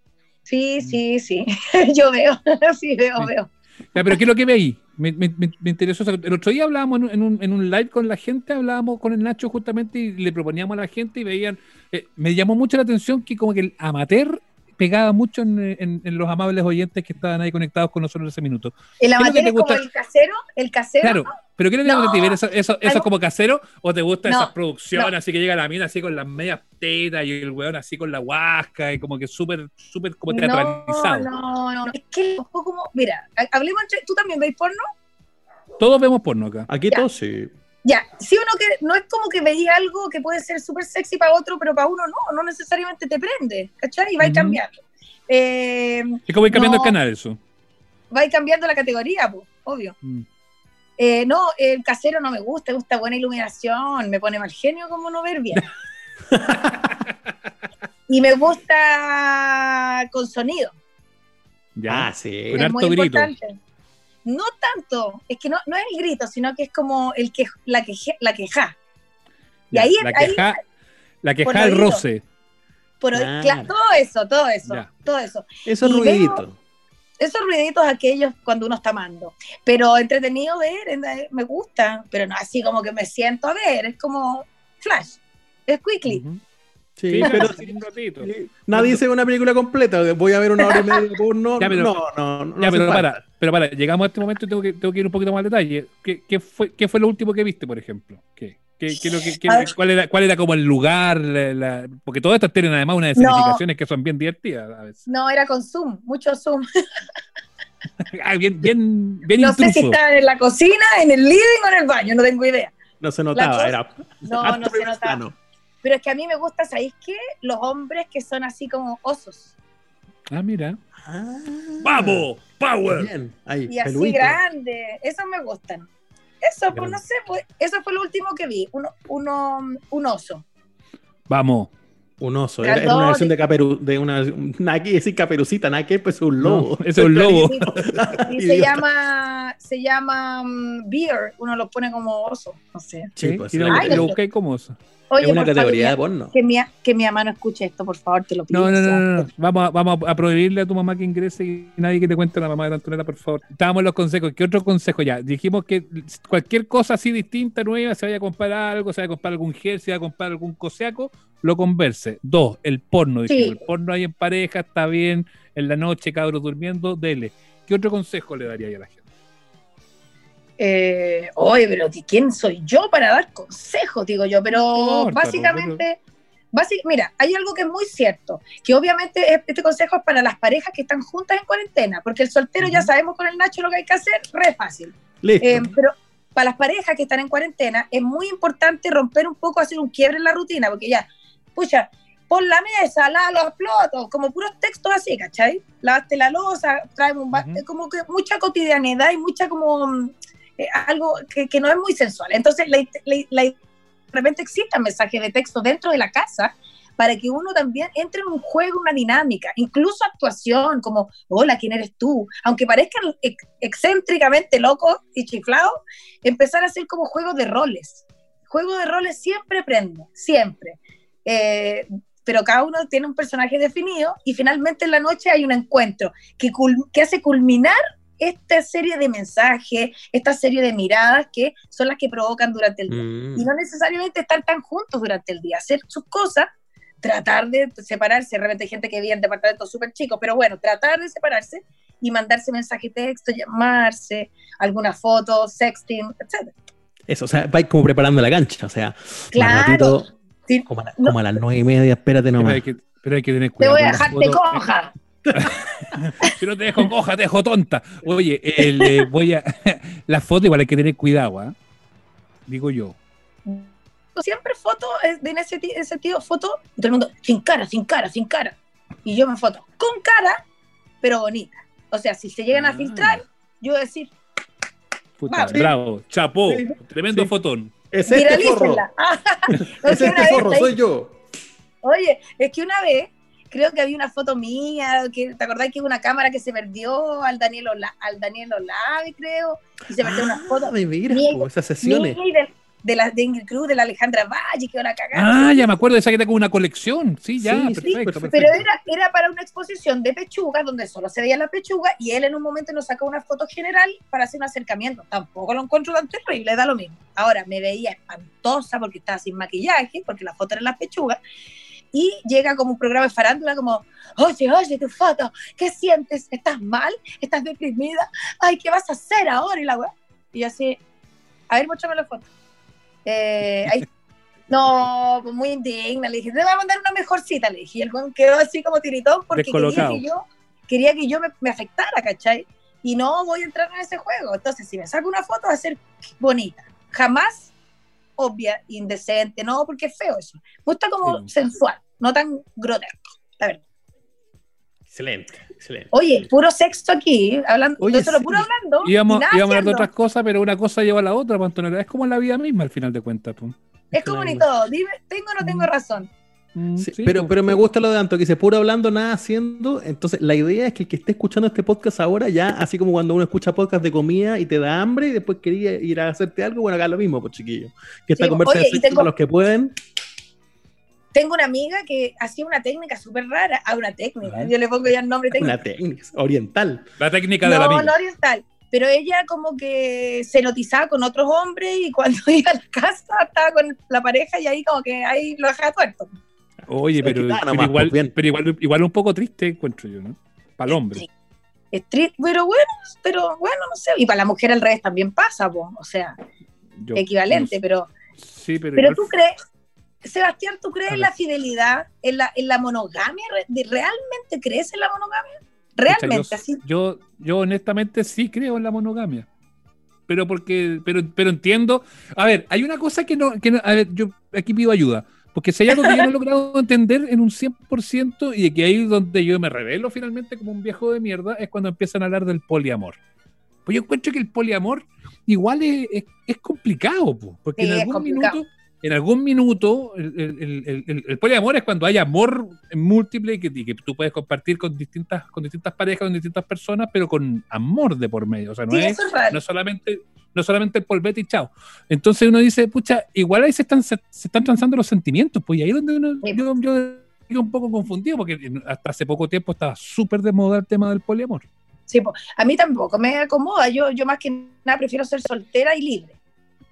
Sí, sí, sí. yo veo. sí, veo, Sí. veo. Ya, pero ¿qué es lo que veí? Me, me, me- interesó. El otro día hablábamos en un, en, un, en un live con la gente, hablábamos con el Nacho justamente y le proponíamos a la gente y veían. eh, me llamó mucho la atención que, como que el amateur pegaba mucho en, en- en los amables oyentes que estaban ahí conectados con nosotros en ese minuto. El que amateur te es como gusta? el casero. El casero. Claro, pero ¿qué es lo que No. te gusta? ¿Ver eso, eso, eso Algo- como casero o te gustan No, esas producciones no. así que llega la mina así con las medias tetas y el weón así con la huasca y como que súper, súper como teatralizado? No, no, no. Es que un poco como. Mira, ha- hablemos entre. ¿Tú también veis porno? Todos vemos porno acá. Aquí Ya. todos sí. Ya, sí o no que no es como que veía algo que puede ser súper sexy para otro, pero para uno no, no necesariamente te prende, ¿cachai? Y va Ujú. cambiando. Eh, Es como ir cambiando No. el canal eso. va cambiando la categoría, pues, obvio. Mm. Eh, no, el casero no me gusta, me gusta buena iluminación, me pone mal genio como no ver bien. y me gusta con sonido, Ya. Ah, sí. Con es muy grito. importante. No tanto, es que no, no es el grito, sino que es como el que, la, queje, la queja. Y Ya, ahí- la ahí- queja, la queja oído. roce. Por, Claro. cla- todo eso, todo eso, Ya. todo eso. Eso es Y ruidito. Esos ruiditos aquellos cuando uno está amando. Pero entretenido ver, en- me gusta, pero no así como que me siento a ver, es como flash, es quickly. Sí, Sí, pero sí, un ratito. sí, nadie dice una película completa. Voy a ver una hora y media de porno. Ya, pero- no, no, no. Ya, pero falta. para, pero para, llegamos a este momento y tengo que, tengo que ir un poquito más al detalle. ¿Qué, qué fue, ¿Qué fue lo último que viste, por ejemplo? ¿Qué, qué, qué qué- cuál, era, ¿Cuál era como el lugar? la- la- porque todas estas tienen además unas No. escenificaciones que son bien divertidas a veces. No, era con zoom, mucho zoom. Ah, bien, bien, bien No sé si estaban en la cocina, en el living o en el baño, no tengo idea. No se notaba, cosa- era. No, no se notaba. plano. Pero es que a mí me gusta, ¿sabéis qué? Los hombres que son así como osos. Ah, mira. Ah, ¡Vamos! ¡Power! Bien, ahí, Y así peluito. grandes. Esos me gustan. Eso, pues Grande. no sé, pues, eso fue lo último que vi. Uno, uno, un oso. Vamos. Un oso. Era, era una versión de caperu, de una. Nada que decir caperucita, nada que pues es un lobo. No, es un lobo. Y se llama, se llama um, beer, uno lo pone como oso, no sé. Sí, Sí, pues, y sí. lo, Ay, lo busqué como oso. Oye, es una categoría de porno. que mi, que mi mamá no escuche esto, por favor, te lo pido. No, no, no, no, no. Vamos, a, vamos a prohibirle a tu mamá que ingrese y nadie que te cuente la mamá de Antonella, por favor. Estábamos en los consejos. ¿Qué otro consejo ya? Dijimos que cualquier cosa así distinta, nueva, se vaya a comprar algo, se vaya a comprar algún gel, se vaya a comprar algún coseaco, lo converse. Dos, el porno. Dijimos, Sí. el porno ahí en pareja, está bien, en la noche, cabros durmiendo, dele. ¿Qué otro consejo le daría a la gente? Eh, oye, pero ¿qui- ¿quién soy yo para dar consejos? Digo yo, pero No básicamente, básic- mira, hay algo que es muy cierto, que obviamente es- este consejo es para las parejas que están juntas en cuarentena, porque el soltero ya sabemos con el Nacho lo que hay que hacer, re fácil. Listo. Eh, pero para las parejas que están en cuarentena es muy importante romper un poco, hacer un quiebre en la rutina, porque ya, pucha, pon la mesa, lava los platos, como puros textos así, ¿cachai? Lavaste la losa, traemos un ba- Ujú. como que mucha cotidianidad y mucha como mm, eh, algo que, que no es muy sensual. Entonces, la, la- la- de repente existan mensajes de texto dentro de la casa para que uno también entre en un juego, una dinámica, incluso actuación, como, hola, ¿quién eres tú? Aunque parezcan ex- excéntricamente locos y chiflados, empezar a hacer como juegos de roles. Juego de roles siempre prende, siempre. Eh, pero cada uno tiene un personaje definido y finalmente en la noche hay un encuentro que, que hace culminar esta serie de mensajes, esta serie de miradas que son las que provocan durante el día Mm. y no necesariamente estar tan juntos durante el día, hacer sus cosas, tratar de separarse, de repente hay gente que vive en departamentos súper chicos, pero bueno, tratar de separarse y mandarse mensaje texto, llamarse, alguna foto, sexting, etc. Eso, o sea, vais como preparando la cancha. O sea, Claro, ratito, Sí. como, a la- No. como a las nueve y media, espérate Pero nomás. hay, que, pero hay que tener te cuidado. voy a dejarte fotos. coja. Si no te dejo coja, te dejo tonta. Oye, el, eh, voy a. Las fotos igual hay que tener cuidado, ¿ah? Digo yo. Siempre foto eh, en ese, ti- ese tío, foto, y todo el mundo, sin cara, sin cara, sin cara. Y yo me foto con cara, pero bonita. O sea, si se llegan a Ah. filtrar, yo voy a decir, Puta, bravo, chapó, Sí. tremendo Sí. fotón. Es este forro. Es este forro, soy yo. Oye, es que una vez creo que había una foto mía, que, ¿te acordás que hubo una cámara que se perdió al Daniel, Ola, al Daniel Olave, creo? Y se perdió una foto Ah, me mira, po, esas sesiones. mía de, la de Ingrid Cruz, de la Alejandra Valle, que ahora cagada. Ah, ya me acuerdo de esa que está con una colección. Sí, ya, Sí, sí, perfecto, perfecto. Pero era, era para una exposición de pechugas donde solo se veía la pechuga y él en un momento nos sacó una foto general para hacer un acercamiento. Tampoco lo encuentro tan terrible, da lo mismo. Ahora me veía espantosa porque estaba sin maquillaje, porque la foto era la pechuga. Y llega como un programa de farándula como, oye, oye, tu foto, ¿qué sientes? ¿Estás mal? ¿Estás deprimida? Ay, ¿qué vas a hacer ahora? Y la weá. Y yo así, a ver, muéstrame la foto. Eh, ahí no, pues muy indigna. Le dije, te voy a mandar una mejor cita. Le dije, y el weón quedó así como tiritón porque quería que yo, quería que yo me, me afectara, ¿cachai? Y no voy a entrar en ese juego. Entonces, si me saco una foto, va a ser bonita. Jamás obvia, indecente, no, porque es feo eso. Me gusta como Sí. sensual, no tan grotesco, la verdad. Excelente, excelente. Oye, puro sexo aquí, hablando, Oye, lo sí. puro hablando. Íbamos, íbamos a hablar de otras cosas, pero una cosa lleva a la otra, Antonella. Es como la vida misma al final de cuentas. pues. Es como ni todo, dime, tengo o no tengo razón. Mm, Sí, sí, pero, pues. pero me gusta lo de Anto, que dice puro hablando, nada haciendo. Entonces, la idea es que el que esté escuchando este podcast ahora, ya, así como cuando uno escucha podcast de comida y te da hambre y después quería ir a hacerte algo, bueno, acá lo mismo, pues chiquillo. Que esta Sí, conversa oye, de y sexo tengo- para los que pueden. Tengo una amiga que hacía una técnica súper rara, a una técnica, Ujú. yo le pongo ya el nombre técnico. Una técnica oriental. La técnica de la No, amiga. no oriental. Pero ella como que se notizaba con otros hombres y cuando iba a la casa estaba con la pareja y ahí como que ahí lo dejaba tuerto. Oye, pero, pero nomás, igual, pues, pero igual, igual un poco triste, encuentro yo, ¿no? Para el hombre. Street, pero bueno, pero bueno, no sé. Y para la mujer al revés también pasa, po. o sea, Yo- equivalente, no sé. pero, Sí, pero, pero igual- tú crees, Sebastián, ¿tú crees en la fidelidad, en la, en la monogamia? ¿Re- de- ¿Realmente crees en la monogamia? Realmente, yo, así. yo, yo honestamente sí creo en la monogamia. Pero porque, pero, pero entiendo. A ver, hay una cosa que no, que no- a ver, yo aquí pido ayuda. Porque si hay algo que yo no he logrado entender en un 100% y que ahí es donde yo me revelo finalmente como un viejo de mierda, es cuando empiezan a hablar del poliamor. Pues yo encuentro que el poliamor igual es, es- es complicado, po, porque Sí, en algún minuto en algún minuto, el, el- el- el- poliamor es cuando hay amor múltiple y que, y que tú puedes compartir con distintas, con distintas parejas, con distintas personas, pero con amor de por medio. O sea, no Sí, es, eso es no solamente no solamente el polvete y chao. Entonces uno dice, pucha, igual ahí se están, se, se están transando los sentimientos, pues y ahí es donde uno, Sí. yo, yo digo un poco confundido, porque hasta hace poco tiempo estaba súper de moda el tema del poliamor. Sí, po. a mí tampoco me acomoda. Yo, yo más que nada prefiero ser soltera y libre.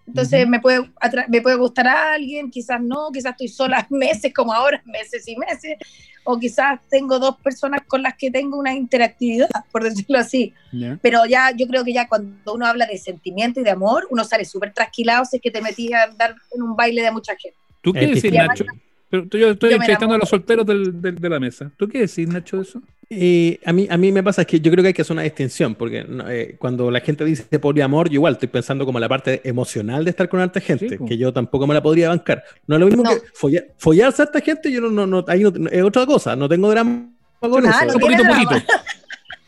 Entonces me, puede atra- me puede gustar a alguien, quizás no, quizás estoy sola meses como ahora, meses y meses, o quizás tengo dos personas con las que tengo una interactividad, por decirlo así. Pero ya, yo creo que ya cuando uno habla de sentimiento y de amor, uno sale súper trasquilado si es que te metías a andar en un baile de mucha gente. ¿Tú qué decís. Nacho? Pero tú- yo estoy Yo entrevistando a los solteros del- del- de la mesa. ¿Tú qué decís, Nacho, de eso? Eh, a, mí, a mí me pasa es que yo creo que hay que hacer una distinción, porque no, eh, cuando la gente dice poliamor, yo igual estoy pensando como la parte emocional de estar con harta gente, Sí, que yo tampoco me la podría bancar. No es lo mismo No. que folla- follarse a esta gente, yo no, no, no, ahí no- es otra cosa, no tengo drama con eso. no poquito, drama. poquito.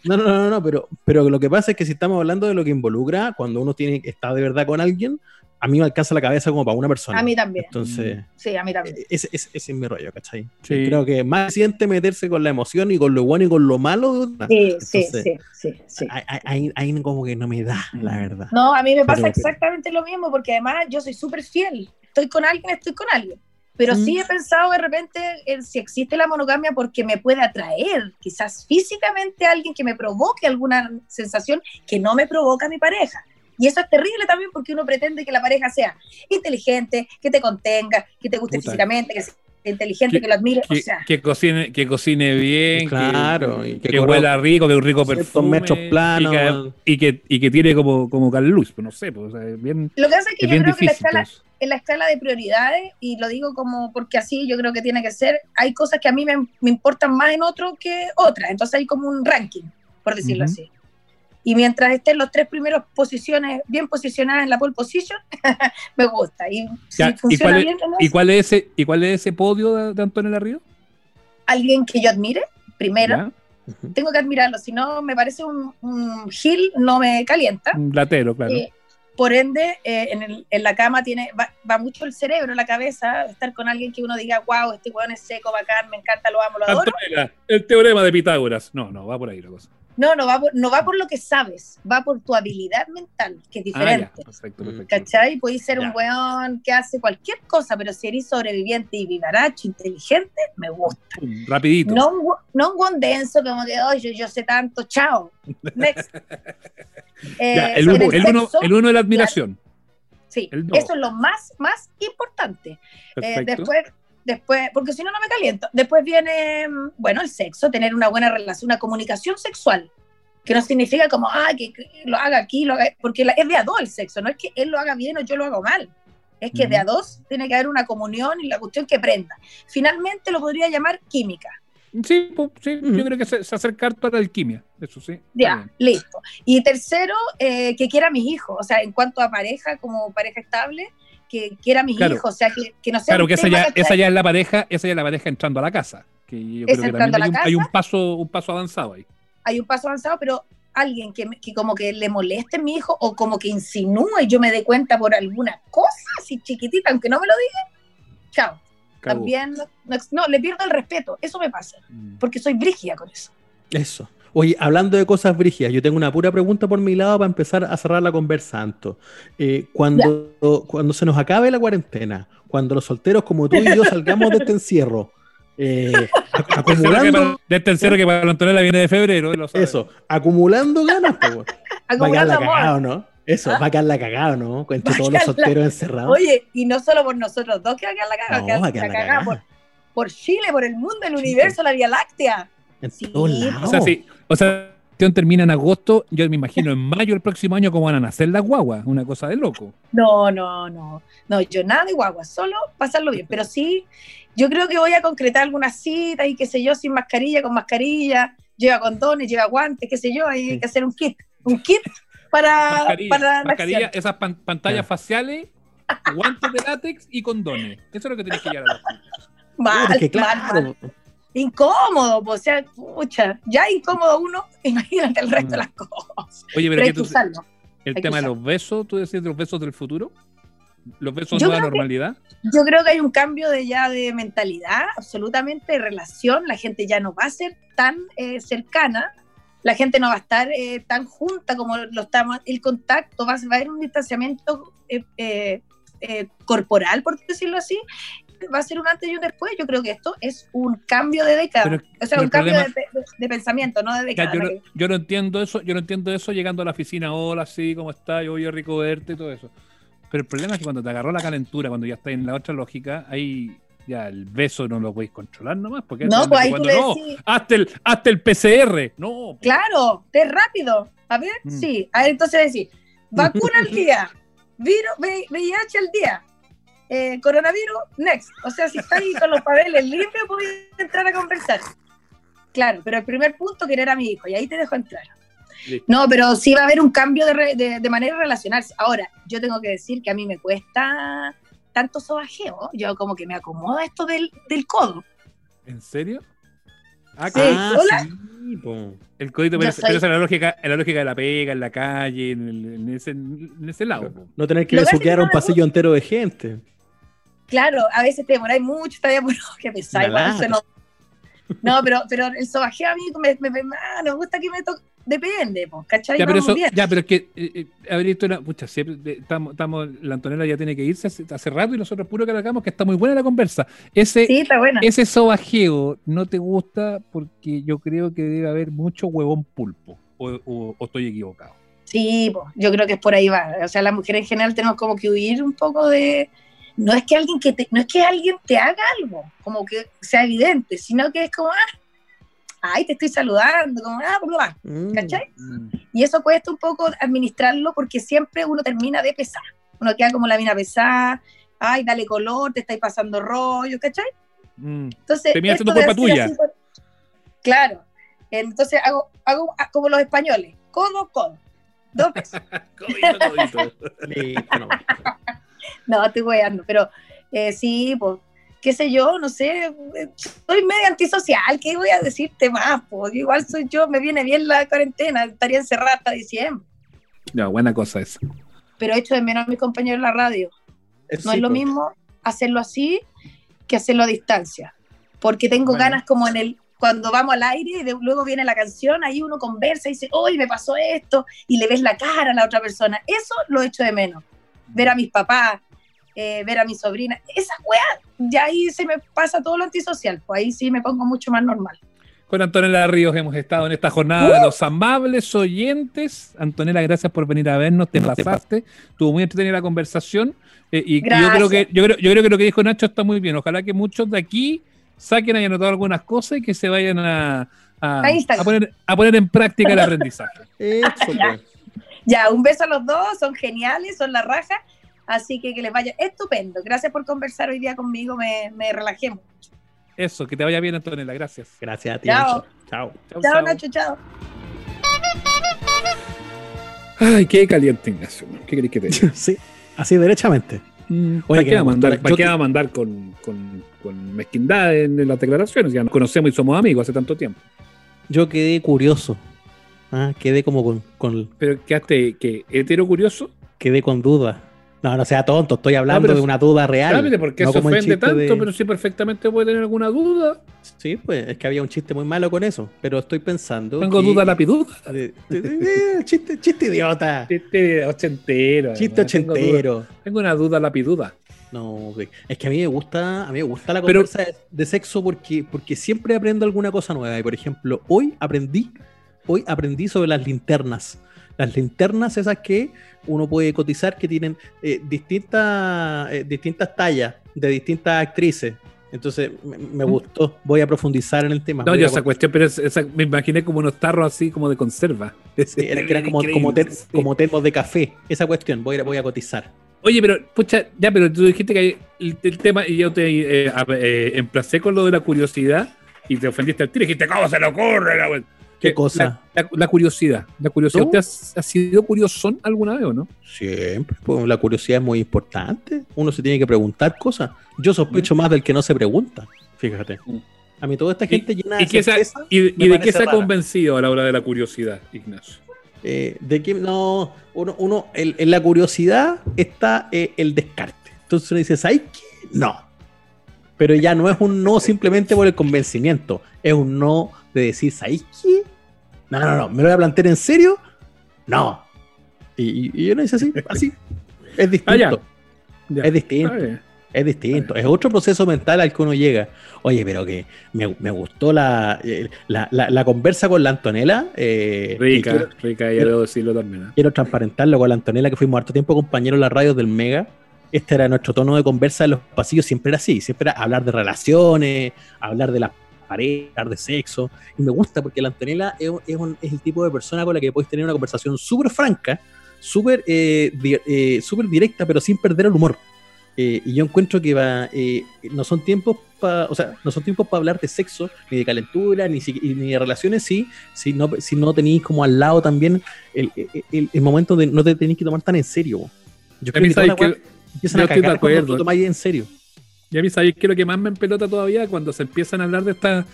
No, no, no, no, pero, pero lo que pasa es que si estamos hablando de lo que involucra, cuando uno tiene estar de verdad con alguien, a mí me alcanza la cabeza como para una persona. A mí también. Entonces, Sí, a mí también. ese, ese- ese es mi rollo, ¿cachai? Sí. Creo que más siente meterse con la emoción y con lo bueno y con lo malo de una. Sí, sí, Entonces, sí, sí, sí. Ahí, ahí- como que no me da, la verdad. No, a mí me pasa Pero- exactamente lo mismo, porque además yo soy súper fiel. Estoy con alguien, estoy con alguien. Pero Mm. sí he pensado de repente en si existe la monogamia porque me puede atraer quizás físicamente a alguien que me provoque alguna sensación que no me provoca mi pareja. Y eso es terrible también porque uno pretende que la pareja sea inteligente, que te contenga, que te guste Puta. físicamente, que sea inteligente, Que- que, lo admire. Que, o sea, que cocine, que cocine bien, Claro, que, y que que corra huela rico, que un rico perfume. metros planos, y, que, y, que, y que tire como, como Carl Luz, pues no sé, pues, o sea, es bien, lo que pasa es que es yo creo que la escala, en la escala de prioridades, y lo digo como porque así yo creo que tiene que ser, hay cosas que a mí me, me importan más en otro que otras, entonces hay como un ranking, por decirlo así. Y mientras estén los tres primeros posiciones bien posicionadas en la pole position, me gusta. Y si ¿y cuál es- bien, en ¿Y eso, cuál es ese, y cuál es ese podio de, de Antonio Larrío? alguien que yo admire, primero, tengo que admirarlo, si no me parece un, un gil, no me calienta. Un latero, claro. Eh, por ende, eh, en, el- en la cama tiene, va, va mucho el cerebro, la cabeza, estar con alguien que uno diga, wow, este weón es seco, bacán, me encanta, lo amo, lo adoro. Antonella, el teorema de Pitágoras. No, no, va por ahí la cosa. No, no va, por, no va por lo que sabes, va por tu habilidad mental, que es Ah, ya, diferente. perfecto, perfecto. ¿Cachai? Puedes ser Ya. un weón que hace cualquier cosa, pero si eres sobreviviente y vivaracho, inteligente, me gusta. Rapidito. No no un weón denso como que, oye, yo, yo sé tanto, chao. Next. Eh, Ya, el, uno, el, uno, el uno de la admiración. Sí, eso es lo más, más importante. Eh, después, después, porque si no, no me caliento. Después viene, mm, bueno, el sexo, tener una buena relación, una comunicación sexual, que no significa como, ah, que, que lo haga aquí, lo haga, porque la- es de a dos el sexo, no es que él lo haga bien o yo lo hago mal. Es que Ujú. de a dos tiene que haber una comunión y la cuestión que prenda. Finalmente lo podría llamar química. Sí, sí Ujú. yo creo que se, se acerca a la alquimia. Eso sí. Ya, listo. Y tercero, eh, que quiera a mis hijos. O sea, en cuanto a pareja, como pareja estable, que quiera a mis Claro. hijos. O sea, que, que no sea Claro que esa ya, esa ya es la pareja, esa ya es la pareja entrando a la casa. Que yo Es creo que entrando también a hay un, hay un casa. paso, un paso avanzado ahí. hay un paso avanzado, pero alguien que, me- que como que le moleste a mi hijo o como que insinúe y yo me dé cuenta por alguna cosa así chiquitita, aunque no me lo diga, chao. También, no, le pierdo el respeto. Eso me pasa, Mm. porque soy brígida con eso. Eso. Oye, hablando de cosas brígidas, yo tengo una pura pregunta por mi lado para empezar a cerrar la conversa, Anto. Eh, cuando, cuando se nos acabe la cuarentena, cuando los solteros como tú y yo salgamos de este encierro, eh, acumulando, para- Del tercero que para la Antonella viene de febrero. lo eso, acumulando ganas, pues, weón. va a quedar Acumulando la amor. cagada, ¿no? Eso, ¿Ah? va a quedar la cagada, ¿no? Entre todos los la- solteros encerrados. Oye, y no solo por nosotros dos que va a quedar la cagada, No, que va a quedar la cagada por Chile, por el mundo, el universo, la Vía Láctea. En Sí, todos o lados. O sea, sí. O sea, la termina en agosto. Yo me imagino en mayo del próximo año cómo van a nacer las guaguas. Una cosa de loco. No, no, no. No, yo nada de guagua, solo pasarlo bien. Pero sí, yo creo que voy a concretar algunas citas y qué sé yo, sin mascarilla, con mascarilla, lleva condones, lleva guantes, qué sé yo, hay Sí. que hacer un kit. Un kit para, Mascarilla, para la mascarilla, esas pan- pantallas faciales, guantes de látex y condones. Eso es lo que tenés que llevar a los chicos. Mal, Porque, mal, claro, mal. Incómodo, pues, o sea, pucha, ya incómodo uno, imagínate el resto de las cosas. Oye, pero Pero hay ¿qué que tú- usarlo. el tema de los besos, tú decías de los besos del futuro. ¿Los besos creo que- normalidad? Yo creo que hay un cambio de ya de mentalidad, absolutamente de relación. La gente ya no va a ser tan eh, cercana, la gente no va a estar eh, tan junta como lo estamos. El contacto va, a- va a haber un distanciamiento eh, eh, eh, corporal, por decirlo así. Va a ser un antes y un después. Yo creo que esto es un cambio de década. Pero- o sea, un cambio problema- de, de- de pensamiento, no de década. yo, no, yo no entiendo eso, yo no entiendo eso llegando a la oficina, hola, sí, ¿cómo estás? Yo oye, rico verte y todo eso. Pero el problema es que cuando te agarró la calentura, cuando ya estás en la otra lógica, ahí ya el beso no lo podéis controlar nomás. Porque No, es pues ahí tú cuando le no, decís, hasta el, hasta el PCR. No, Claro, es rápido. A ver, Mm. sí. A ver, entonces decir, vacuna al día, virus, VIH al día, eh, coronavirus, next. O sea, si estás ahí con los papeles limpios, puedes entrar a conversar. Claro, pero el primer punto, querer a mi hijo, y ahí te dejo entrar. Listo. No, pero sí va a haber un cambio de, re- de, de manera de relacionarse. Ahora, yo tengo que decir que a mí me cuesta tanto sobajeo. Yo como que me acomoda esto del, del codo. ¿en serio? Ah, Sí. Ah, hola. sí, el código, Yo pero, soy- pero esa es la lógica, es la lógica de la pega, en la calle, en, el- en ese, en ese lado. po. No tener que besuquear que a un pasillo entero de gente. Claro, a veces te demoráis mucho, está bien, bueno, que se no. No, pero, pero el sobajeo a mí me, me, me, me gusta que me toque, depende, pues, ¿cachai? Ya, pero Vamos eso, bien. ya, pero es que eh, eh, haber visto una. Pucha, siempre de- estamos, estamos, la Antonella ya tiene que irse hace, hace rato y nosotros puro que hagamos que está muy buena la conversa. Ese, Sí, está buena. ese sobajeo no te gusta porque yo creo que debe haber mucho huevón pulpo. O, o- o estoy equivocado. Sí, pues, yo creo que es por ahí va. O sea, las mujeres en general tenemos como que huir un poco de. No es que alguien que te, no es que alguien te haga algo, como que sea evidente, sino que es como, ah, ay, te estoy saludando, como, ah, bla, bla, Mm. ¿cachai? Y eso cuesta un poco administrarlo porque siempre uno termina de pesar. Uno queda como la mina pesada, ay, dale color, te estáis pasando rollo, ¿cachai? Mm. Entonces, Termina siendo culpa tuya. así Claro. Entonces hago, hago como los españoles, codo, codo. Dos veces. Codito, codito. Listo, no. no, estoy weando, pero eh, sí, pues, qué sé yo, no sé, eh, soy medio antisocial, ¿qué voy a decirte más? Pues igual soy yo, me viene bien la cuarentena, estaría encerrada hasta diciembre. No, buena cosa esa. Pero echo de menos a mis compañeros en la radio. No Sí, es lo po. mismo hacerlo así que hacerlo a distancia. Porque tengo Bueno. ganas como en el cuando vamos al aire y de- luego viene la canción, ahí uno conversa y dice, hoy me pasó esto, y le ves la cara a la otra persona. Eso lo echo de menos. Ver a mis papás, eh, ver a mi sobrina, esa weá, ya ahí se me pasa todo lo antisocial, pues ahí sí me pongo mucho más normal. Con Antonella Ríos hemos estado en esta jornada de los amables oyentes. Antonella, gracias por venir a vernos, te pasaste, estuvo muy entretenida la conversación. eh, y yo creo, que, yo, creo, yo creo que lo que dijo Nacho está muy bien. Ojalá que muchos de aquí saquen y anotado algunas cosas y que se vayan a, a, A Instagram. a poner, a poner en práctica el aprendizaje. Eso, Ya. un beso a los dos, son geniales, son la raja, así que que les vaya estupendo. Gracias por conversar hoy día conmigo, me, me relajé mucho. Eso, que te vaya bien, Antonella. Gracias. Gracias a ti. Chao. Nacho. Chao. Chao, chau. Nacho, chao. Ay, qué caliente, Ignacio. ¿Qué querés que te diga? Sí, así derechamente. Mm, Oye, ¿Para qué me vamos a mandar, para qué te- vamos a mandar con, con, con mezquindad en, en las declaraciones? Ya nos conocemos y somos amigos hace tanto tiempo. Yo quedé curioso. Ah, quedé como con, con- Pero quedaste, que ¿Hetero curioso? quedé con dudas. No, no sea tonto, estoy hablando pero de una duda real. Cállate, ¿por qué no se ofende tanto? de- Pero sí perfectamente puede tener alguna duda. Sí, pues es que había un chiste muy malo con eso, pero estoy pensando. Tengo que- duda lapiduda. chiste, chiste idiota. Chiste ochentero. Chiste. Tengo duda- ochentero. Tengo una duda lapiduda. No, es que a mí me gusta, a mí me gusta la Pero- conversa de, de sexo porque, porque siempre aprendo alguna cosa nueva. Y por ejemplo, hoy aprendí, hoy aprendí sobre las linternas. Las linternas esas que uno puede cotizar que tienen eh, distintas, eh, distintas tallas de distintas actrices. Entonces me, me gustó. Voy a profundizar en el tema. No, yo esa cuestión, pero es- esa- me imaginé como unos tarros así como de conserva. Sí, era, que eran como, como, ter- Sí. como termos de café. Esa cuestión, voy a, voy a cotizar. Oye, pero, pucha, ya, pero tú dijiste que el, el tema, y yo te eh, emplacé con lo de la curiosidad, y te ofendiste al tiro, y dijiste, ¿cómo se le ocurre? La wea?" ¿Qué Eh, cosa? La, la- la curiosidad. La curiosidad. ¿Tú? ¿Usted ha, ha sido curiosón alguna vez o no? Siempre. Pues, la curiosidad es muy importante. Uno se tiene que preguntar cosas. Yo sospecho más del que no se pregunta. Fíjate. Mm. A mí toda esta gente llena ¿Y, de qué se ha- certeza y- y de qué se ha rara. convencido a la hora de la curiosidad, Ignacio? Eh, de que no, uno, uno el- en la curiosidad está eh, el descarte. Entonces uno dice, ¿sabes qué? No. Pero ya no es un no simplemente por el convencimiento, es un no de decir, ¿sabes qué? No, no, no, ¿me lo voy a plantear en serio? No. Y, y- y uno dice así, así. Es distinto. Ah, ya. Ya. Es distinto. Es distinto, es otro proceso mental al que uno llega. Oye, pero que me, me gustó la, eh, la, la- la conversa con la Antonella. eh, Rica, quiero, rica, ya debo decirlo también. ¿eh? quiero transparentarlo con la Antonella, que fuimos harto tiempo compañeros en las radios del Mega. Este era nuestro tono de conversa en los pasillos, siempre era así, siempre era hablar de relaciones, hablar de las parejas, hablar de sexo. Y me gusta porque la Antonella es, un- es un- es el tipo de persona con la que podéis tener una conversación súper franca, súper eh, di- eh, directa, pero sin perder el humor. Eh, y yo encuentro que va, eh, no son tiempos para, o sea, no son tiempos para hablar de sexo, ni de calentura, ni, si- ni de relaciones, sí, si no, si no tenéis como al lado también el, el- momento de no te tenéis que tomar tan en serio. Yo creo que empiezan yo a estoy de cagar cuando acuerdo. lo tomáis en serio. Y a mí, ¿sabéis qué es lo que más me empelota todavía cuando se empiezan a hablar de esta,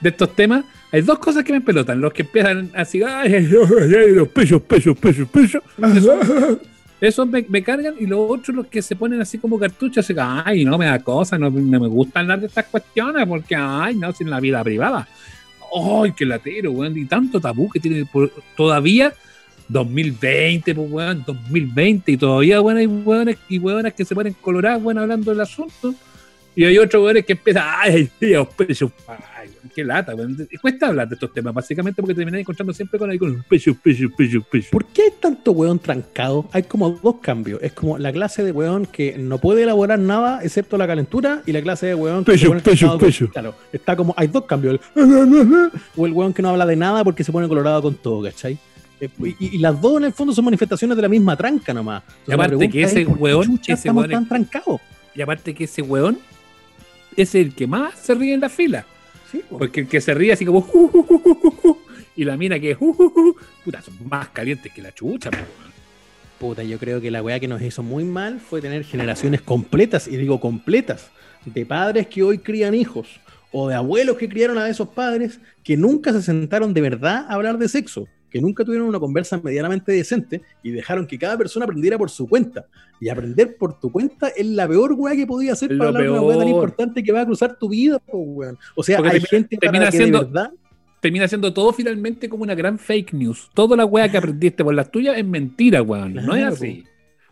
de estos temas? Hay dos cosas que me empelotan. Los que empiezan así, ay, ay, ay, ay, los pechos, pechos, pechos, pechos. Eso, eso me, me cargan. Y los otros, los que se ponen así como cartuchos, así, ay, no me da cosa, no, no me gusta hablar de estas cuestiones porque, ay, no, sin la vida privada. Ay, qué latero, weón. Y tanto tabú que tiene por- todavía 2020, pues, weón, 2020, y todavía, weón, hay weones y weonas que se ponen coloradas, weón, hablando del asunto. Y hay otros weones que empiezan, ay, Dios, pechos, ay, qué lata, weón. Y Cuesta hablar de estos temas, básicamente porque terminan encontrando siempre con ahí con los pechos, pechos, pechos, pechos. ¿Por qué hay tanto weón trancado? Hay como dos cambios. Es como la clase de weón que no puede elaborar nada excepto la calentura y la clase de weón que Pecho, pecho, trancado con- pecho. Claro, está como, hay dos cambios. O el weón que no habla de nada porque se pone colorado con todo, ¿cachai? Eh, Y, y las dos en el fondo son manifestaciones de la misma tranca nomás. Entonces, Y aparte que ese es, ¿por qué weón- ese estamos weón tan trancados. Y aparte que ese weón es el que más se ríe en la fila. Sí, po. Porque el que se ríe así como, y la mina que, puta, son más calientes que la chucha, po. Puta, yo creo que la weá que nos hizo muy mal fue tener generaciones completas, y digo completas, de padres que hoy crían hijos, o de abuelos que criaron a esos padres que nunca se sentaron de verdad a hablar de sexo, que nunca tuvieron una conversa medianamente decente y dejaron que cada persona aprendiera por su cuenta. Y aprender por tu cuenta es la peor weá que podía hacer para hablar de una weá tan importante que va a cruzar tu vida, weón. O sea, Porque hay gente para termina que siendo- de verdad Termina siendo todo finalmente como una gran fake news. Toda la weá que aprendiste por las tuyas es mentira, weón. No es así.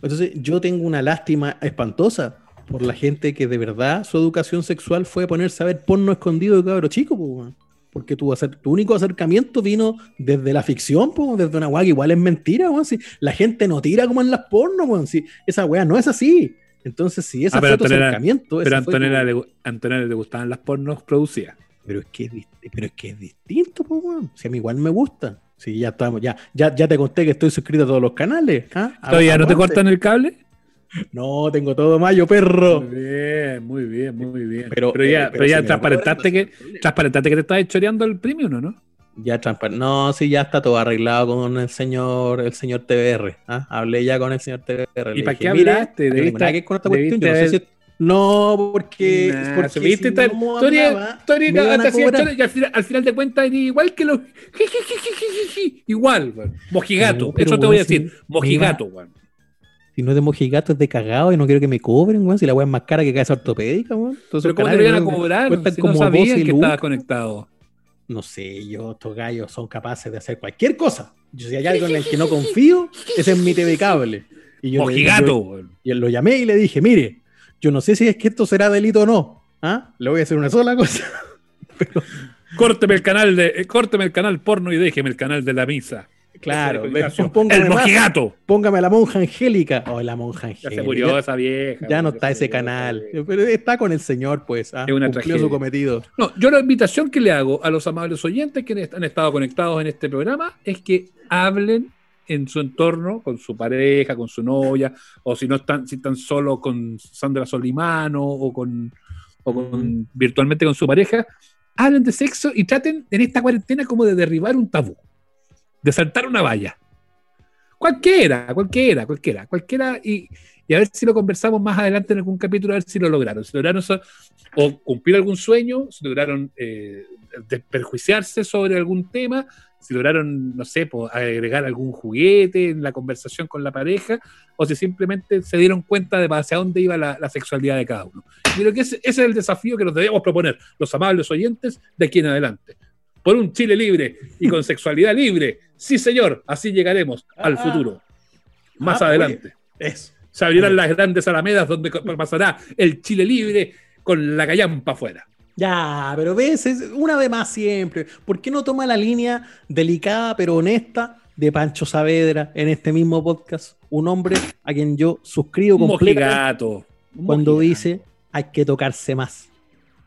Entonces, yo tengo una lástima espantosa por la gente que de verdad su educación sexual fue ponerse a ver porno escondido de cabro chico, weón. Porque tu, tu único acercamiento vino desde la ficción, po, desde una weá que igual es mentira, weón. Si la gente no tira como en las porno, weón. Si esa weá no es así. Entonces, si ese Ah, pero fue tu acercamiento, Pero Antonella, tu- le, Antonella le gustaban las pornos producidas. pero es que es, pero es que es distinto, po, weón. Si a mí igual me gusta. Si ya estamos, ya, ya, ya te conté que estoy suscrito a todos los canales. ¿ah? ¿Todavía no te cortan el cable? No, tengo todo mayo, perro. Muy bien, muy bien, muy bien. Pero, Pero, ya, eh, pero ya me transparentaste que, transparentaste que te estás choreando el premium, ¿o no? Ya No, sí, ya está todo arreglado con el señor, el señor TBR. ¿ah? Hablé ya con el señor TBR. ¿Y para qué "Mire, hablaste? no Debiste- con esta cuestión. yo no, sé haber- si- no, porque, Nah, porque viste si tal- no tú eres- hablaba, tú eres- me iban a te hacías cobrar. chore y al final, al final de cuentas igual que los. Igual. Mojigato. No, pero, Eso te voy a decir. Mojigato, weón. Si no es de mojigato, es de cagado y no quiero que me cobren, weón. Si la weá es más cara que cabeza ortopédica, weón. Todos Pero ¿cómo te lo iban a cobrar? Si no como sabían 12 que lucas. estabas conectado. No sé, yo, estos gallos son capaces de hacer cualquier cosa. Yo, si hay algo en el que no confío, ese es mi TV cable. Y yo, le- Mojigato, yo- weón. y lo llamé y le dije, mire, yo no sé si es que esto será delito o no. ¿ah? Le voy a hacer una sola cosa. Córteme el canal de, eh, córteme el canal porno y déjeme el canal de la misa. Claro, póngame, el más- mojigato. póngame a la monja angélica. Oh, la monja Ya angélica. se murió esa vieja. Ya no está se ese canal. Pero está con el señor, pues. ¿ah? Es una Cumplió tragedia. su cometido. No, yo la invitación que le hago a los amables oyentes que han estado conectados en este programa es que hablen en su entorno, con su pareja, con su novia, o si no están, si están solo con Sandra Solimano o con, o con virtualmente con su pareja, hablen de sexo y traten en esta cuarentena como de derribar un tabú, de saltar una valla. Cualquiera, cualquiera, cualquiera, cualquiera, y, y a ver si lo conversamos más adelante en algún capítulo, a ver si lo lograron. Si lograron o cumplir algún sueño, si lograron eh, desperjuiciarse sobre algún tema, si lograron, no sé, pues, agregar algún juguete en la conversación con la pareja, o si simplemente se dieron cuenta de hacia dónde iba la, la sexualidad de cada uno. Y creo que ese, ese es el desafío que nos debemos proponer, los amables oyentes, de aquí en adelante. Por un Chile libre y con sexualidad libre. Sí, señor, así llegaremos al Ah. futuro. Más Ah, adelante. Eso. Se abrirán las grandes alamedas donde pasará el Chile libre con la callampa afuera. Ya, pero ves, es una vez más siempre. ¿Por qué no toma la línea delicada pero honesta de Pancho Saavedra en este mismo podcast? Un hombre a quien yo suscribo completamente mojigato. Cuando mojigato. dice hay que tocarse más.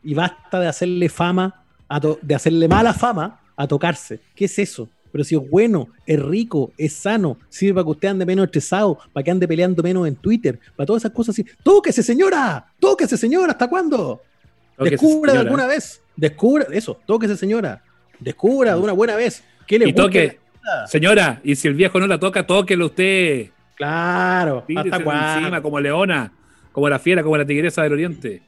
Y basta de hacerle fama, a de hacerle mala fama a tocarse. ¿Qué es eso? Pero si es bueno, es rico, es sano, sirve para que usted ande menos estresado, para que ande peleando menos en Twitter, para todas esas cosas así. ¡Tóquese, señora! ¡Tóquese, señora! ¿Hasta cuándo? Tóquese, Descubra de señora. alguna vez. Descubra, eso, tóquese, señora. Descubra de una buena vez. ¿Qué le Y gusta toque. de? Señora, y si el viejo no la toca, tóquelo usted. Claro. Tírese ¿Hasta cuándo? encima como leona, como la fiera, como la tigresa del oriente.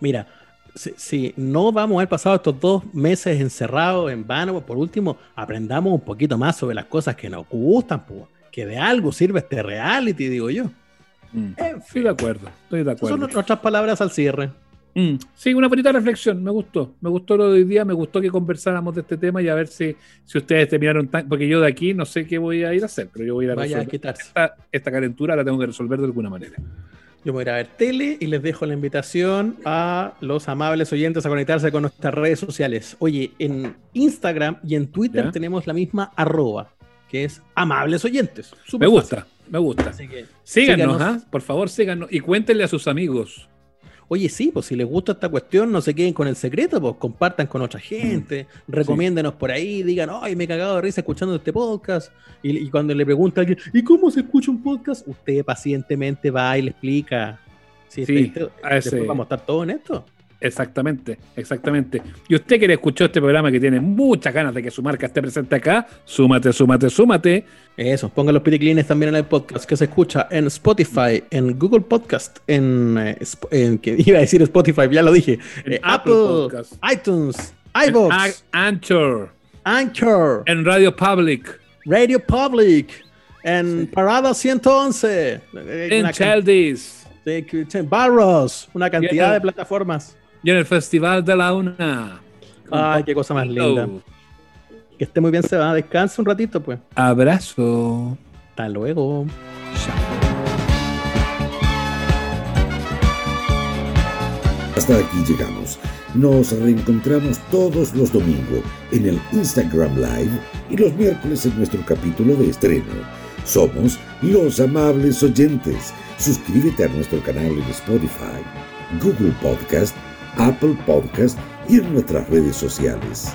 Mira, si, si no vamos a haber pasado estos dos meses encerrados en vano, pues, por último, aprendamos un poquito más sobre las cosas que nos gustan, pues, que de algo sirve este reality, digo yo. Mm. En Estoy de acuerdo, estoy de Esas son acuerdo. nuestras palabras al cierre. Mm. Sí, una bonita reflexión, me gustó. Me gustó lo de hoy día, me gustó que conversáramos de este tema y a ver si, si ustedes terminaron tan. Porque yo de aquí no sé qué voy a ir a hacer, pero yo voy a ir a Vaya a resolver. quitarse. Esta, esta calentura la tengo que resolver de alguna manera. Yo voy a ir a ver tele y les dejo la invitación a los amables oyentes a conectarse con nuestras redes sociales. Oye, en Instagram y en Twitter Ya. tenemos la misma arroba, que es amables oyentes. Me gusta, me gusta. fácil. Así que, Síganos, síganos. ¿ah? por favor, síganos y cuéntenle a sus amigos. Oye, sí, pues si les gusta esta cuestión, no se queden con el secreto, pues compartan con otra gente, recomiéndenos por ahí, digan, ay, me he cagado de risa escuchando este podcast. Y, y cuando le pregunta a alguien, ¿y cómo se escucha un podcast? Usted pacientemente va y le explica. Sí, Sí, este- a ese- después vamos a estar todos en esto. Exactamente, exactamente. Y usted que le escuchó este programa que tiene muchas ganas de que su marca esté presente acá, súmate, súmate, súmate. Eso, pongan los piticlines también en el podcast que se escucha en Spotify, en Google Podcast, en, eh, en- que iba a decir Spotify, ya lo dije, En eh, Apple iTunes, iVoox, Anchor, Anchor, en Radio Public, Radio Public, en Parada 111, eh, en en Barros, una cantidad de plataformas. Y en el Festival de la Una. Ay, qué cosa más linda. Oh, Que esté muy bien, se va. Descansa un ratito, pues. Abrazo. Hasta luego. Hasta aquí llegamos. Nos reencontramos todos los domingos en el Instagram Live y los miércoles en nuestro capítulo de estreno. Somos los amables oyentes. Suscríbete a nuestro canal en Spotify, Google Podcast, Apple Podcast y en nuestras redes sociales.